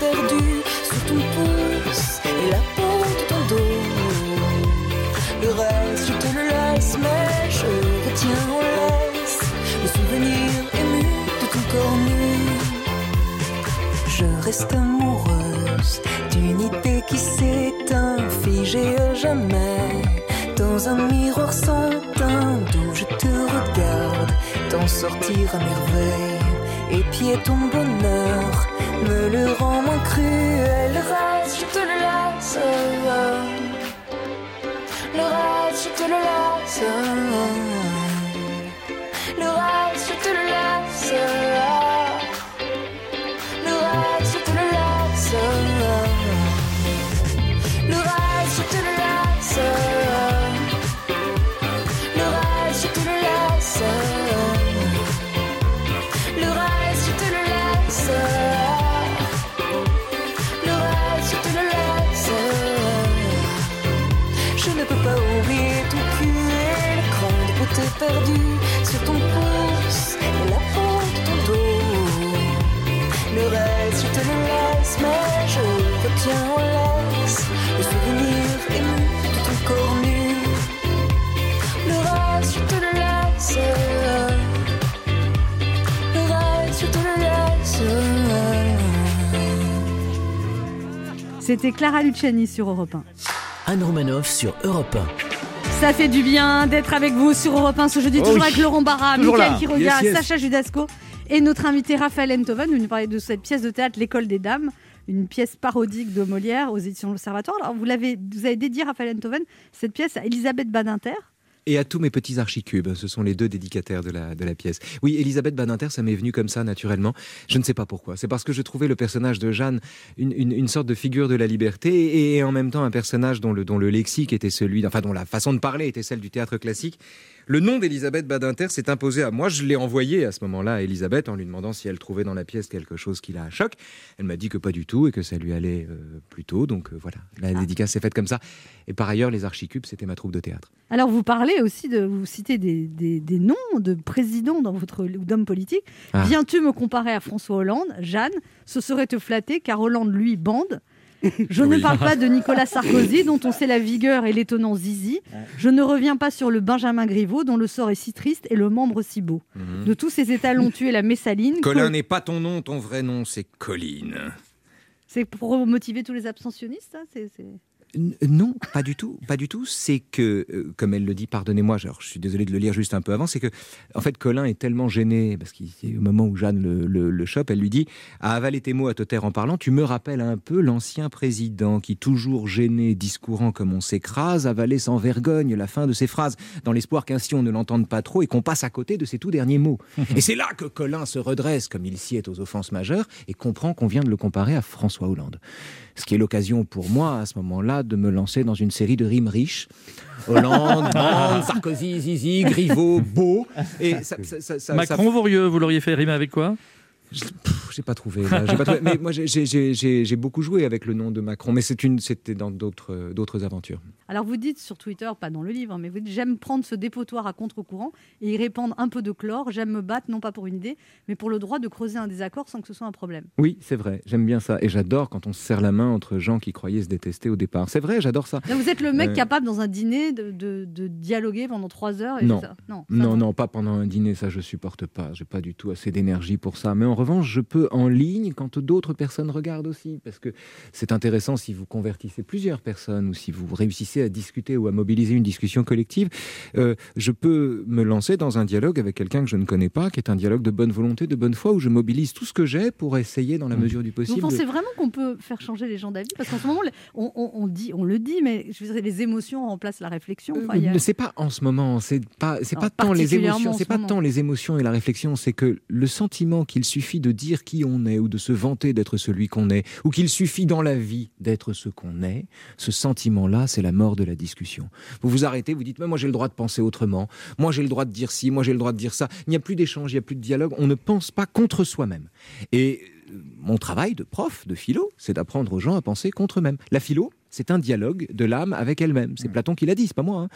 Sur ton pouce et la peau de ton dos. Le reste, je te le laisse, mais je retiens en laisse le souvenir ému de ton corps nu. Je reste amoureuse d'une idée qui s'éteint, figée à jamais dans un miroir sans teint d'où je te regarde t'en sortir à merveille. Et puis ton bonheur me le rend moins cruel. Le reste, je te le laisse. Le reste, je te le laisse. C'était Clara Luciani sur Europe 1. Anne Romanoff sur Europe Ça fait du bien d'être avec vous sur Europe 1 ce jeudi, Oh toujours oui. avec Laurent Barra, Michael Yes, yes. Sacha Judasco et notre invité Raphaël Enthoven. Nous nous parlait de cette pièce de théâtre L'école des dames, une pièce parodique de Molière aux éditions L'Observatoire. Alors vous, l'avez, vous avez dédié, Raphaël Enthoven, cette pièce à Elisabeth Badinter. Et à tous mes petits archicubes, ce sont les deux dédicataires de la, pièce. Oui, Elisabeth Badinter, ça m'est venu comme ça naturellement. Je ne sais pas pourquoi. C'est parce que je trouvais le personnage de Jeanne une, une- sorte de figure de la liberté et, en même temps un personnage dont le, dont le lexique était celui, enfin dont la façon de parler était celle du théâtre classique. Le nom d'Elisabeth Badinter s'est imposé à moi. Je l'ai envoyé à ce moment-là à Elisabeth en lui demandant si elle trouvait dans la pièce quelque chose qui la choque. Elle m'a dit que pas du tout et que ça lui allait euh, plutôt. Donc euh, voilà, la dédicace s'est faite comme ça. Et par ailleurs, les archicubes, c'était ma troupe de théâtre. Alors vous parlez aussi de, vous citez des, des- des noms de présidents dans votre ou d'hommes politiques. Ah. Viens-tu me comparer à François Hollande Jeanne, ce serait te flatter car Hollande lui bande. Je ne parle pas de Nicolas Sarkozy dont on sait la vigueur et l'étonnant zizi. Je ne reviens pas sur le Benjamin Griveaux dont le sort est si triste et le membre si beau. Mhm. De tous ces étalons tués la Messaline. Colin Col- n'est pas ton nom, ton vrai nom, c'est Colline. C'est pour motiver tous les abstentionnistes, ça? Non, pas du tout, pas du tout. C'est que, euh, comme elle le dit, pardonnez-moi, je suis désolé de le lire juste un peu avant, c'est que, en fait, Colin est tellement gêné, parce qu'au moment où Jeanne le, chope, elle lui dit À avaler tes mots à te taire en parlant, tu me rappelles un peu l'ancien président qui, toujours gêné, discourant comme on s'écrase, avalait sans vergogne la fin de ses phrases, dans l'espoir qu'ainsi on ne l'entende pas trop et qu'on passe à côté de ses tout derniers mots. et c'est là que Colin se redresse, comme il est aux offenses majeures, et comprend qu'on vient de le comparer à François Hollande. Ce qui est l'occasion pour moi, à ce moment-là, de me lancer dans une série de rimes riches. Hollande, Sarkozy, Zizi, Griveaux, Beau. Et ça, ça- ça- ça- Macron, ça- vous l'auriez- vous l'auriez fait rimer avec quoi? J'ai pas trouvé. là, pas trouvé. Mais moi, j'ai- beaucoup joué avec le nom de Macron, mais c'était dans d'autres aventures. Alors vous dites sur Twitter, pas dans le livre, mais vous dites j'aime prendre ce dépotoir à contre-courant et y répandre un peu de chlore. J'aime me battre non pas pour une idée, mais pour le droit de creuser un désaccord sans que ce soit un problème. Oui, c'est vrai. J'aime bien ça. Et j'adore quand on se serre la main entre gens qui croyaient se détester au départ. C'est vrai, j'adore ça. Vous êtes le mec Euh, capable dans un dîner de, de- de dialoguer pendant trois heures. Et Non. ça- non, ça non, pas pendant un dîner, ça je supporte pas. J'ai pas du tout assez d'énergie pour ça. Mais revanche, je peux en ligne quand d'autres personnes regardent aussi, parce que c'est intéressant si vous convertissez plusieurs personnes ou si vous réussissez à discuter ou à mobiliser une discussion collective, euh, je peux me lancer dans un dialogue avec quelqu'un que je ne connais pas, qui est un dialogue de bonne volonté, de bonne foi, où je mobilise tout ce que j'ai pour essayer, dans la mesure du Vous possible. pensez vraiment qu'on peut faire changer les gens d'avis? Parce qu'en ce moment, on, on- on dit, on le dit, mais je veux dire, les émotions remplacent la réflexion. Enfin, il y a- c'est pas en ce moment, c'est pas c'est Non, pas tant les émotions, c'est ce pas moment. tant les émotions et la réflexion, c'est que le sentiment qu'il suffit de dire qui on est ou de se vanter d'être celui qu'on est ou qu'il suffit dans la vie d'être ce qu'on est, ce sentiment-là, c'est la mort de la discussion. Vous vous arrêtez, vous dites mais moi j'ai le droit de penser autrement, moi j'ai le droit de dire ci, moi j'ai le droit de dire ça. Il n'y a plus d'échange, il n'y a plus de dialogue, on ne pense pas contre soi-même. Et euh, mon travail de prof, de philo, c'est d'apprendre aux gens à penser contre eux-mêmes. La philo, c'est un dialogue de l'âme avec elle-même. C'est Platon qui l'a dit, c'est pas moi. hein.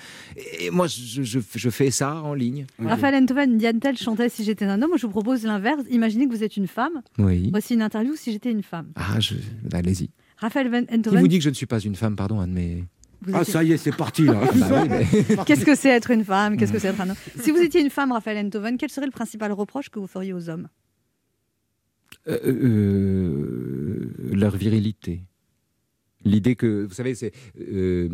Et moi, je, je- je fais ça en ligne. Raphaël Enthoven, Diane Tell chantait Si j'étais un homme. Moi, je vous propose l'inverse. Imaginez que vous êtes une femme. Oui. Voici une interview Si j'étais une femme. Ah, je... allez-y. Raphaël Qui vous dit que je ne suis pas une femme, pardon, un de mes... Vous Ah, étiez- ça y est, c'est parti là. Bah oui, mais- Qu'est-ce que c'est être une femme? Qu'est-ce que c'est être un homme? Si vous étiez une femme, Raphaël Enthoven, quel serait le principal reproche que vous feriez aux hommes? Euh, euh, leur virilité. L'idée que, vous savez, c'est euh,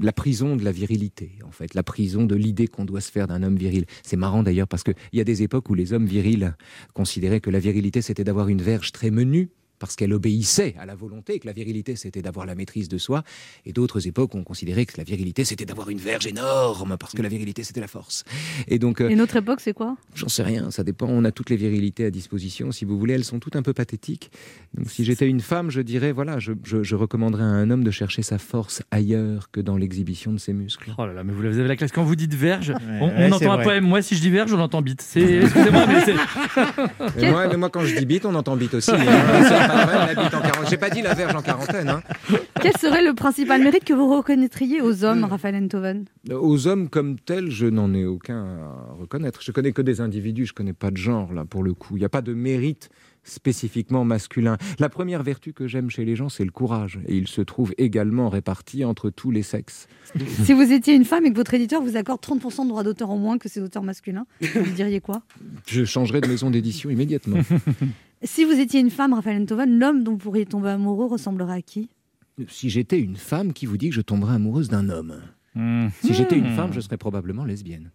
la prison de la virilité, en fait, la prison de l'idée qu'on doit se faire d'un homme viril. C'est marrant d'ailleurs parce qu'il y a des époques où les hommes virils considéraient que la virilité c'était d'avoir une verge très menue parce qu'elle obéissait à la volonté, et que la virilité c'était d'avoir la maîtrise de soi, et d'autres époques ont considéré que la virilité c'était d'avoir une verge énorme parce que la virilité c'était la force. Et donc, euh, Et notre époque, c'est quoi? J'en sais rien, ça dépend. On a toutes les virilités à disposition. Si vous voulez, elles sont toutes un peu pathétiques. Donc, si j'étais une femme, je dirais, voilà, je, je- je recommanderais à un homme de chercher sa force ailleurs que dans l'exhibition de ses muscles. Oh là là, mais vous avez la classe. Quand vous dites verge, on, on ouais, c'est entend un poème. Moi, si je dis verge, on entend bite. C'est, excusez-moi, mais c'est. Moi, mais moi, quand je dis bite, on entend bite aussi. hein. J'ai pas dit la verge en quarantaine. hein. Quel serait le principal mérite que vous reconnaîtriez aux hommes, Raphaël Enthoven? Aux hommes comme tels, je n'en ai aucun à reconnaître. Je connais que des individus, je connais pas de genre, là, pour le coup. Il n'y a pas de mérite spécifiquement masculin. La première vertu que j'aime chez les gens, c'est le courage. Et il se trouve également réparti entre tous les sexes. Si vous étiez une femme et que votre éditeur vous accorde 30% de droits d'auteur en moins que ses auteurs masculins, vous diriez quoi? Je changerai de maison d'édition immédiatement. Si vous étiez une femme, Raphaël Enthoven, l'homme dont vous pourriez tomber amoureux ressemblerait à qui? Si j'étais une femme, qui vous dit que je tomberais amoureuse d'un homme Hmm. Si j'étais une femme, je serais probablement lesbienne.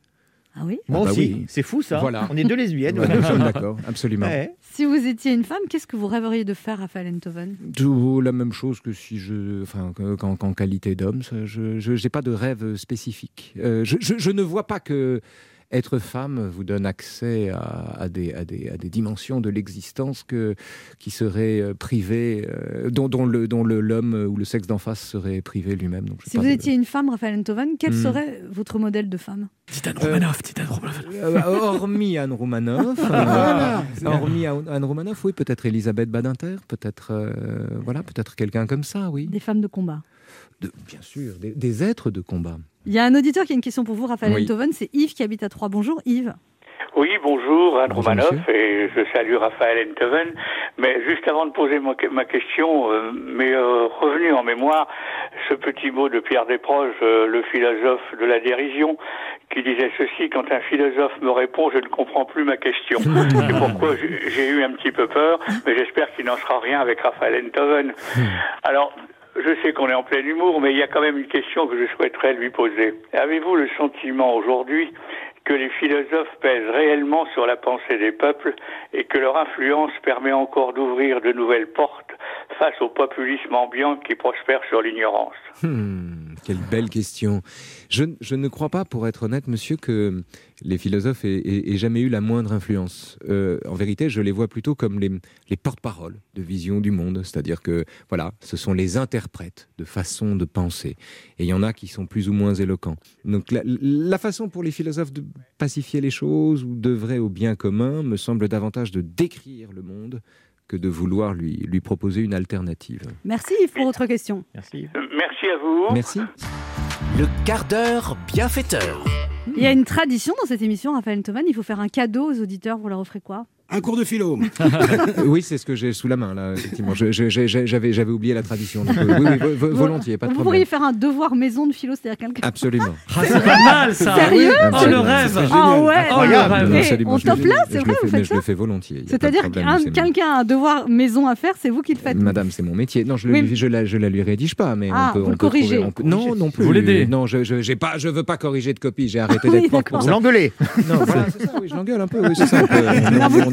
Ah oui? Moi Ah bah aussi, oui. c'est fou ça. Voilà. On est deux lesbiennes. Voilà, nous sommes d'accord, absolument. Ouais. Si vous étiez une femme, qu'est-ce que vous rêveriez de faire, Raphaël Enthoven? Tout la même chose que si je, enfin, que- qu'en qu'en qualité d'homme, je n'ai pas de rêve spécifique. Euh, je, je- je ne vois pas que être femme vous donne accès à, à des, à, des, à des dimensions de l'existence que qui seraient euh, privées, euh, dont, dont le dont le- l'homme ou le sexe d'en face serait privé lui-même. Donc, Si vous de- étiez une femme, Raphaël Enthoven, quel Hmm. serait votre modèle de femme? Titane Romanoff, Titane Romanoff. Euh, hormis Anne Romanoff, euh, hormis Anne Anne Romanoff, oui, peut-être Elisabeth Badinter, peut-être, euh, voilà, peut-être quelqu'un comme ça, oui. Des femmes de combat. De- bien sûr, des, des êtres de combat. Il y a un auditeur qui a une question pour vous, Raphaël Oui. Enthoven, c'est Yves qui habite à Troyes. Bonjour Yves. Oui, bonjour, Anne Romanoff, et je salue Raphaël Enthoven. Mais juste avant de poser ma, ma question, euh, m'est euh, revenu en mémoire ce petit mot de Pierre Desproges, euh, le philosophe de la dérision, qui disait ceci, quand un philosophe me répond, je ne comprends plus ma question. C'est pourquoi j'ai eu un petit peu peur, mais j'espère qu'il n'en sera rien avec Raphaël Enthoven. Alors, je sais qu'on est en plein humour, mais il y a quand même une question que je souhaiterais lui poser. Avez-vous le sentiment aujourd'hui que les philosophes pèsent réellement sur la pensée des peuples et que leur influence permet encore d'ouvrir de nouvelles portes face au populisme ambiant qui prospère sur l'ignorance? Hmm, quelle belle question. Je, ne crois pas, pour être honnête, monsieur, que les philosophes aient, jamais eu la moindre influence. Euh, en vérité, je les vois plutôt comme les, les porte-paroles de vision du monde. C'est-à-dire que, voilà, ce sont les interprètes de façon de penser. Et il y en a qui sont plus ou moins éloquents. Donc la, la façon pour les philosophes de pacifier les choses ou d'œuvrer au bien commun me semble davantage de décrire le monde que de vouloir lui, lui proposer une alternative. Merci Yves pour votre question. Merci. Euh, Merci à vous. Merci. Le quart d'heure bienfaiteur. Il y a une tradition dans cette émission, Raphaël Enthoven, il faut faire un cadeau aux auditeurs. Vous leur offrez quoi? Un cours de philo. oui, c'est ce que j'ai sous la main, là, effectivement. J'avais oublié la tradition. donc, euh, oui, oui, vo- vo- volontiers, pas de Vous problème. pourriez faire un devoir maison de philo, c'est-à-dire quelqu'un. Absolument. Ah, c'est pas mal ça. Sérieux Oh le rêve. Ah ouais. Mais Non, absolument, on le top là, c'est le vrai, vous faites Je le ça fais volontiers. C'est-à-dire mon- quelqu'un a un devoir maison à faire, c'est vous qui le faites. Madame, c'est mon métier. Non, je, le je, la, je la lui rédige pas, mais Ah, on peut. vous on le peut trouver- corrigez. non, non plus. Vous l'aidez. Non, je, je, j'ai pas, je veux pas corriger de copie. J'ai arrêté d'être pour Vous ça. l'engueulez Non, voilà, c'est ça. Oui, je l'engueule un peu. Oui, c'est ça.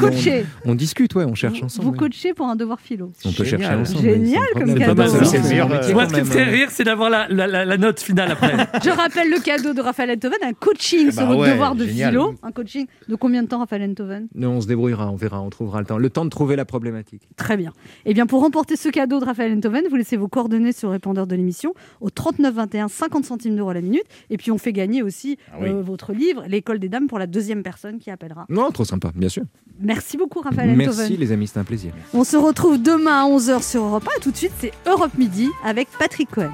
On coachez. Discute, ouais, on cherche ensemble. Vous coachez pour un devoir philo. On peut chercher ensemble. Génial comme cadeau. C'est le meilleur, métier Moi, ce qui me fait rire, c'est d'avoir la, la- la- la note finale après. Je rappelle le cadeau de Raphaël Enthoven, un coaching sur bah votre ouais, devoir de génial. philo. Un coaching de combien de temps, Raphaël Enthoven? Non, on se débrouillera, on verra, on trouvera le temps. Le temps de trouver la problématique. Très bien. Eh bien, pour remporter ce cadeau de Raphaël Enthoven, vous laissez vos coordonnées sur le répondeur de l'émission au 39 21, 50 centimes d'euros la minute. Et puis, on fait gagner aussi Ah oui. euh, votre livre, L'école des dames, pour la deuxième personne qui appellera. Non, trop sympa, bien sûr. Merci beaucoup, Raphaël Merci les amis, c'est un plaisir. On se retrouve demain à 11h sur Europe 1. Et tout de suite, c'est Europe Midi avec Patrick Cohen.